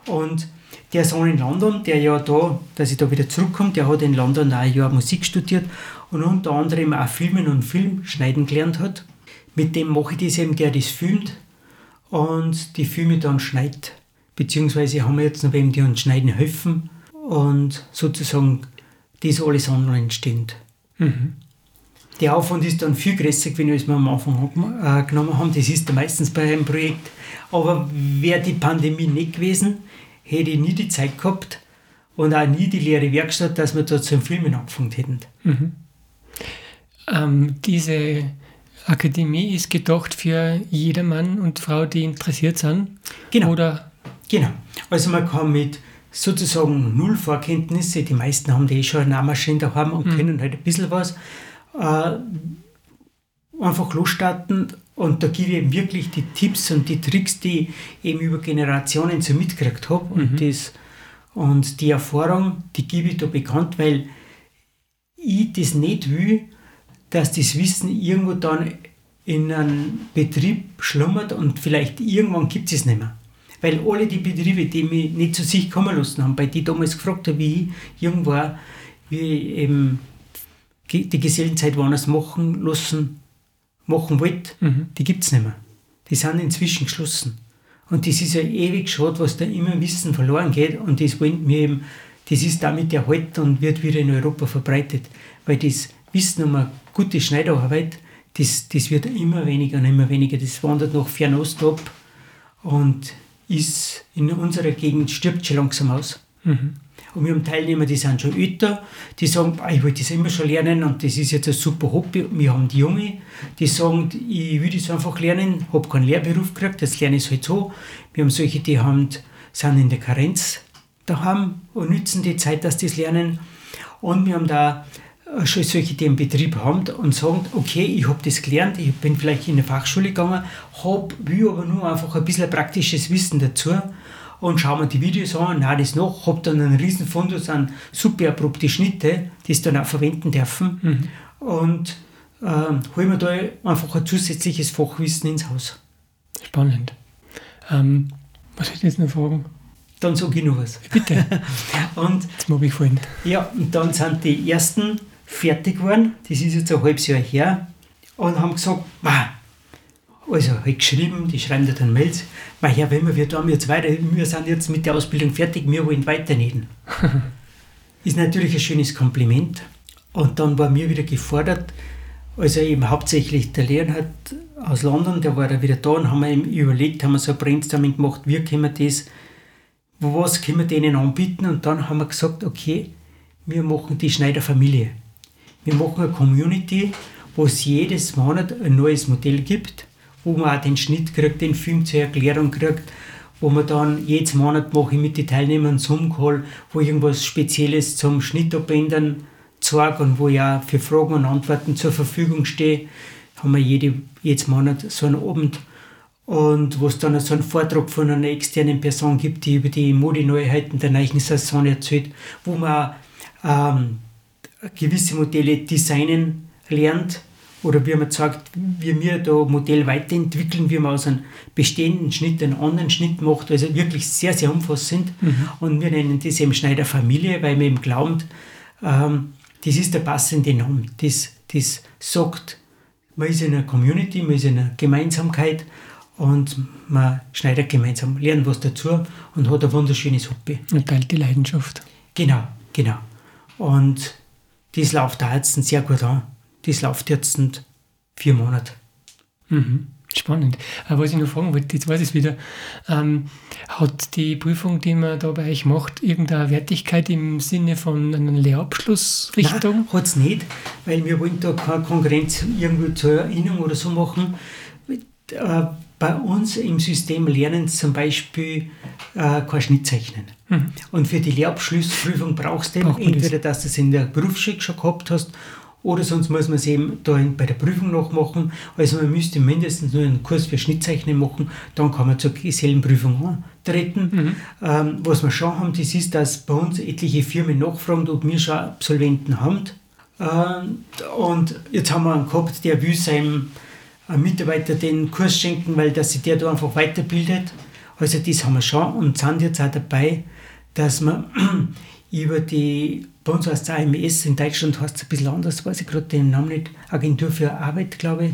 S2: Und der Sohn in London, der ja da, dass ich da wieder zurückkomme, der hat in London auch ein Jahr Musik studiert und unter anderem auch Filmen und Film schneiden gelernt hat. Mit dem mache ich das eben, der das filmt und die Filme dann schneidet. Beziehungsweise haben wir jetzt noch wem, die uns schneiden helfen. und sozusagen das alles online steht. Mhm. Der Aufwand ist dann viel größer gewesen, als wir am Anfang äh, genommen haben. Das ist meistens bei einem Projekt. Aber wäre die Pandemie nicht gewesen, hätte ich nie die Zeit gehabt und auch nie die leere Werkstatt, dass wir da zum Filmen angefangen hätten. Mhm.
S1: Ähm, diese Akademie ist gedacht für jedermann und Frau, die interessiert sind?
S2: Genau.
S1: Oder?
S2: Genau. Also man kann mit sozusagen null Vorkenntnisse, die meisten haben die eh schon eine Nahmaschine daheim und mhm. können halt ein bisschen was, äh, einfach losstarten und da gebe ich eben wirklich die Tipps und die Tricks, die ich eben über Generationen so mitgekriegt habe und, mhm. das, und die Erfahrung, die gebe ich da bekannt, weil ich das nicht will, dass das Wissen irgendwo dann in einem Betrieb schlummert und vielleicht irgendwann gibt es nicht mehr. Weil alle die Betriebe, die mich nicht zu sich kommen lassen haben, bei die damals gefragt haben, wie ich war, wie ich eben die Gesellenzeit woanders machen lassen, machen wollte, mhm. die gibt es nicht mehr. Die sind inzwischen geschlossen. Und das ist ja ewig schade, was da immer Wissen verloren geht und das wollen wir eben, das ist damit erhalten und wird wieder in Europa verbreitet. Weil das Wissen um eine gute Schneiderarbeit, das, das wird immer weniger und immer weniger. Das wandert nach Fernost ab und ist in unserer Gegend stirbt schon langsam aus. Mhm. Und wir haben Teilnehmer, die sind schon älter, die sagen, ah, ich wollte das immer schon lernen und das ist jetzt ein super Hobby. Wir haben die Junge, die sagen, ich will das einfach lernen, habe keinen Lehrberuf gekriegt, das lerne ich halt so. Wir haben solche, die haben, sind in der Karenz daheim und nützen die Zeit, dass die das lernen. Und wir haben da schon solche, die einen Betrieb haben und sagen, okay, ich habe das gelernt, ich bin vielleicht in eine Fachschule gegangen, hab, will aber nur einfach ein bisschen praktisches Wissen dazu und schaue mir die Videos an, nein, das noch, habe dann einen riesen Fundus an super erprobte Schnitte, die sie dann auch verwenden dürfen mhm. und äh, hole mir da einfach ein zusätzliches Fachwissen ins Haus.
S1: Spannend. Ähm, was soll ich jetzt noch fragen?
S2: Dann sage ich noch was.
S1: Bitte.
S2: und,
S1: das mag ich vorhin.
S2: Ja, und dann sind die ersten fertig geworden, das ist jetzt ein halbes Jahr her, und haben gesagt, also halt geschrieben, die schreiben dir dann Mails, mein Herr Wimmer, wir tun jetzt weiter, wir sind jetzt mit der Ausbildung fertig, wir wollen weiternähen. ist natürlich ein schönes Kompliment. Und dann war mir wieder gefordert, also eben hauptsächlich der Lehrerhard aus London, der war da wieder da und haben wir eben überlegt, haben wir so ein Brainstorming gemacht, wie können wir das, was können wir denen anbieten und dann haben wir gesagt, okay, wir machen die Schneiderfamilie. Wir machen eine Community, wo es jedes Monat ein neues Modell gibt, wo man auch den Schnitt kriegt, den Film zur Erklärung kriegt, wo man dann jedes Monat mache ich mit den Teilnehmern einen Zoom-Call, wo irgendwas Spezielles zum Schnittabändern zeige und wo ich auch für Fragen und Antworten zur Verfügung stehe. Haben wir jede, jedes Monat so einen Abend und wo es dann so einen Vortrag von einer externen Person gibt, die über die Modeneuheiten der neuen Saison erzählt, wo man ähm, gewisse Modelle designen lernt oder wie man sagt, wie wir da Modell weiterentwickeln, wie man aus einem bestehenden Schnitt einen anderen Schnitt macht, also wirklich sehr, sehr umfassend. Mhm. Und wir nennen das eben Schneiderfamilie, weil wir eben glauben, ähm, das ist der passende Name. Das, das sagt, man ist in einer Community, man ist in einer Gemeinsamkeit und man schneidet gemeinsam, lernt was dazu und hat ein wunderschönes Hobby.
S1: Und teilt die Leidenschaft.
S2: Genau, genau. Und das läuft da jetzt sehr gut an. Das läuft jetzt vier Monate.
S1: Mhm. Spannend. Aber was ich noch fragen wollte, jetzt weiß ich es wieder, ähm, hat die Prüfung, die man da bei euch macht, irgendeine Wertigkeit im Sinne von einer Lehrabschlussrichtung?
S2: Hat es nicht, weil wir wollen da keine Konkurrenz irgendwo zur Erinnerung oder so machen. Äh, bei uns im System lernen zum Beispiel äh, kein Schnittzeichnen. Mhm. Und für die Lehrabschlussprüfung brauchst du Braucht entweder, das? dass du es in der Berufsschule schon gehabt hast, oder sonst muss man es eben da bei der Prüfung noch machen. Also man müsste mindestens nur einen Kurs für Schnittzeichnen machen, dann kann man zur Gesellenprüfung antreten. Mhm. Ähm, was wir schon haben, das ist, dass bei uns etliche Firmen nachfragen, ob wir schon Absolventen haben. Ähm, und jetzt haben wir einen gehabt, der will seinem Mitarbeiter den Kurs schenken, weil dass sich der da einfach weiterbildet. Also das haben wir schon und sind jetzt auch dabei, dass wir über die, bei uns heißt es AMS, in Deutschland heißt es ein bisschen anders, weiß ich gerade den Namen nicht, Agentur für Arbeit, glaube ich,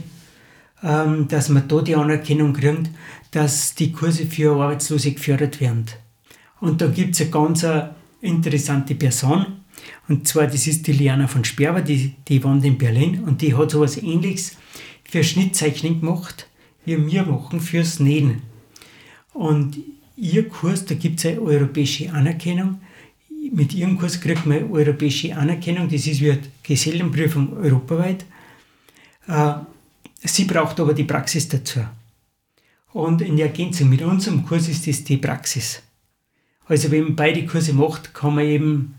S2: ähm, dass man da die Anerkennung kriegt, dass die Kurse für Arbeitslose gefördert werden. Und da gibt es eine ganz interessante Person. Und zwar, das ist die Liana von Sperber, die, die wohnt in Berlin und die hat so etwas ähnliches für Schnittzeichnen gemacht, wie wir machen fürs Nähen. Und ihr Kurs, da gibt es eine europäische Anerkennung. Mit ihrem Kurs kriegt man europäische Anerkennung, das ist wie eine Gesellenprüfung europaweit. Äh, sie braucht aber die Praxis dazu. Und in Ergänzung mit unserem Kurs ist das die Praxis. Also wenn man beide Kurse macht, kann man eben,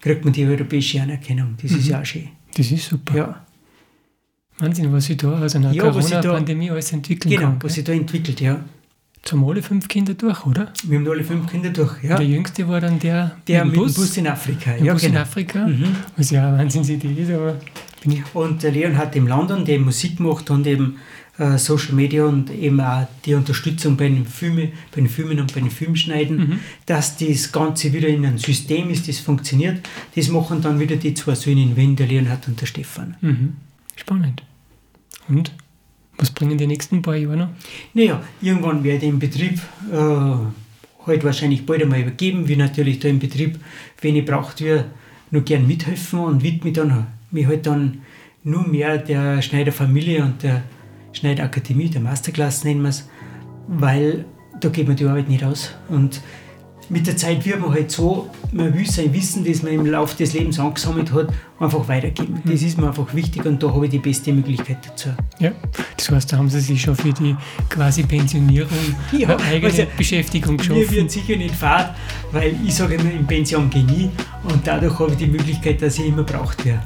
S2: kriegt man die europäische Anerkennung. Das mhm. ist ja auch schön.
S1: Das ist super.
S2: Ja.
S1: Wahnsinn, was sie da aus einer ja, Corona-Pandemie alles entwickeln
S2: genau,
S1: kann.
S2: Genau, was sie da entwickelt, ja.
S1: Haben alle fünf Kinder durch, oder?
S2: Wir haben alle fünf Kinder durch, ja.
S1: Der jüngste war dann der,
S2: der mit dem Bus, Bus in Afrika.
S1: ja, Bus genau. in Afrika, mhm. was ja eine Wahnsinnsidee ist. Aber
S2: und der Leon hat in London, der Musik macht und eben äh, Social Media und eben auch die Unterstützung bei den, Filme, bei den Filmen und bei den Filmschneiden, mhm. dass das Ganze wieder in einem System ist, das funktioniert. Das machen dann wieder die zwei Söhne in Wien, der Leonhard und der Stefan.
S1: Mhm. Spannend. Und? Was bringen die nächsten paar Jahre noch?
S2: Naja, irgendwann werde ich den Betrieb äh, halt wahrscheinlich bald einmal übergeben, wie natürlich da im Betrieb, wenn ich braucht, wir nur gern mithelfen und widme dann mich halt dann nur mehr der Schneiderfamilie und der Schneiderakademie, der Masterclass nennen wir es, weil da geht man die Arbeit nicht aus. Und mit der Zeit wird man halt so, man will sein Wissen, das man im Laufe des Lebens angesammelt hat, einfach weitergeben. Mhm. Das ist mir einfach wichtig und da habe ich die beste Möglichkeit dazu.
S1: Ja, das heißt, da haben Sie sich schon für die quasi Pensionierung ja, eine eigene also, Beschäftigung geschaffen.
S2: Mir wird sicher nicht fad, weil ich sage immer, in Pension gehe nie und dadurch habe ich die Möglichkeit, dass ich immer braucht werde.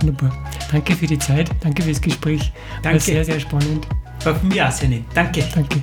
S1: Wunderbar. Danke für die Zeit, danke fürs Gespräch.
S2: Danke. War
S1: sehr, sehr spannend.
S2: War für mich auch sehr nett. Danke.
S1: Danke.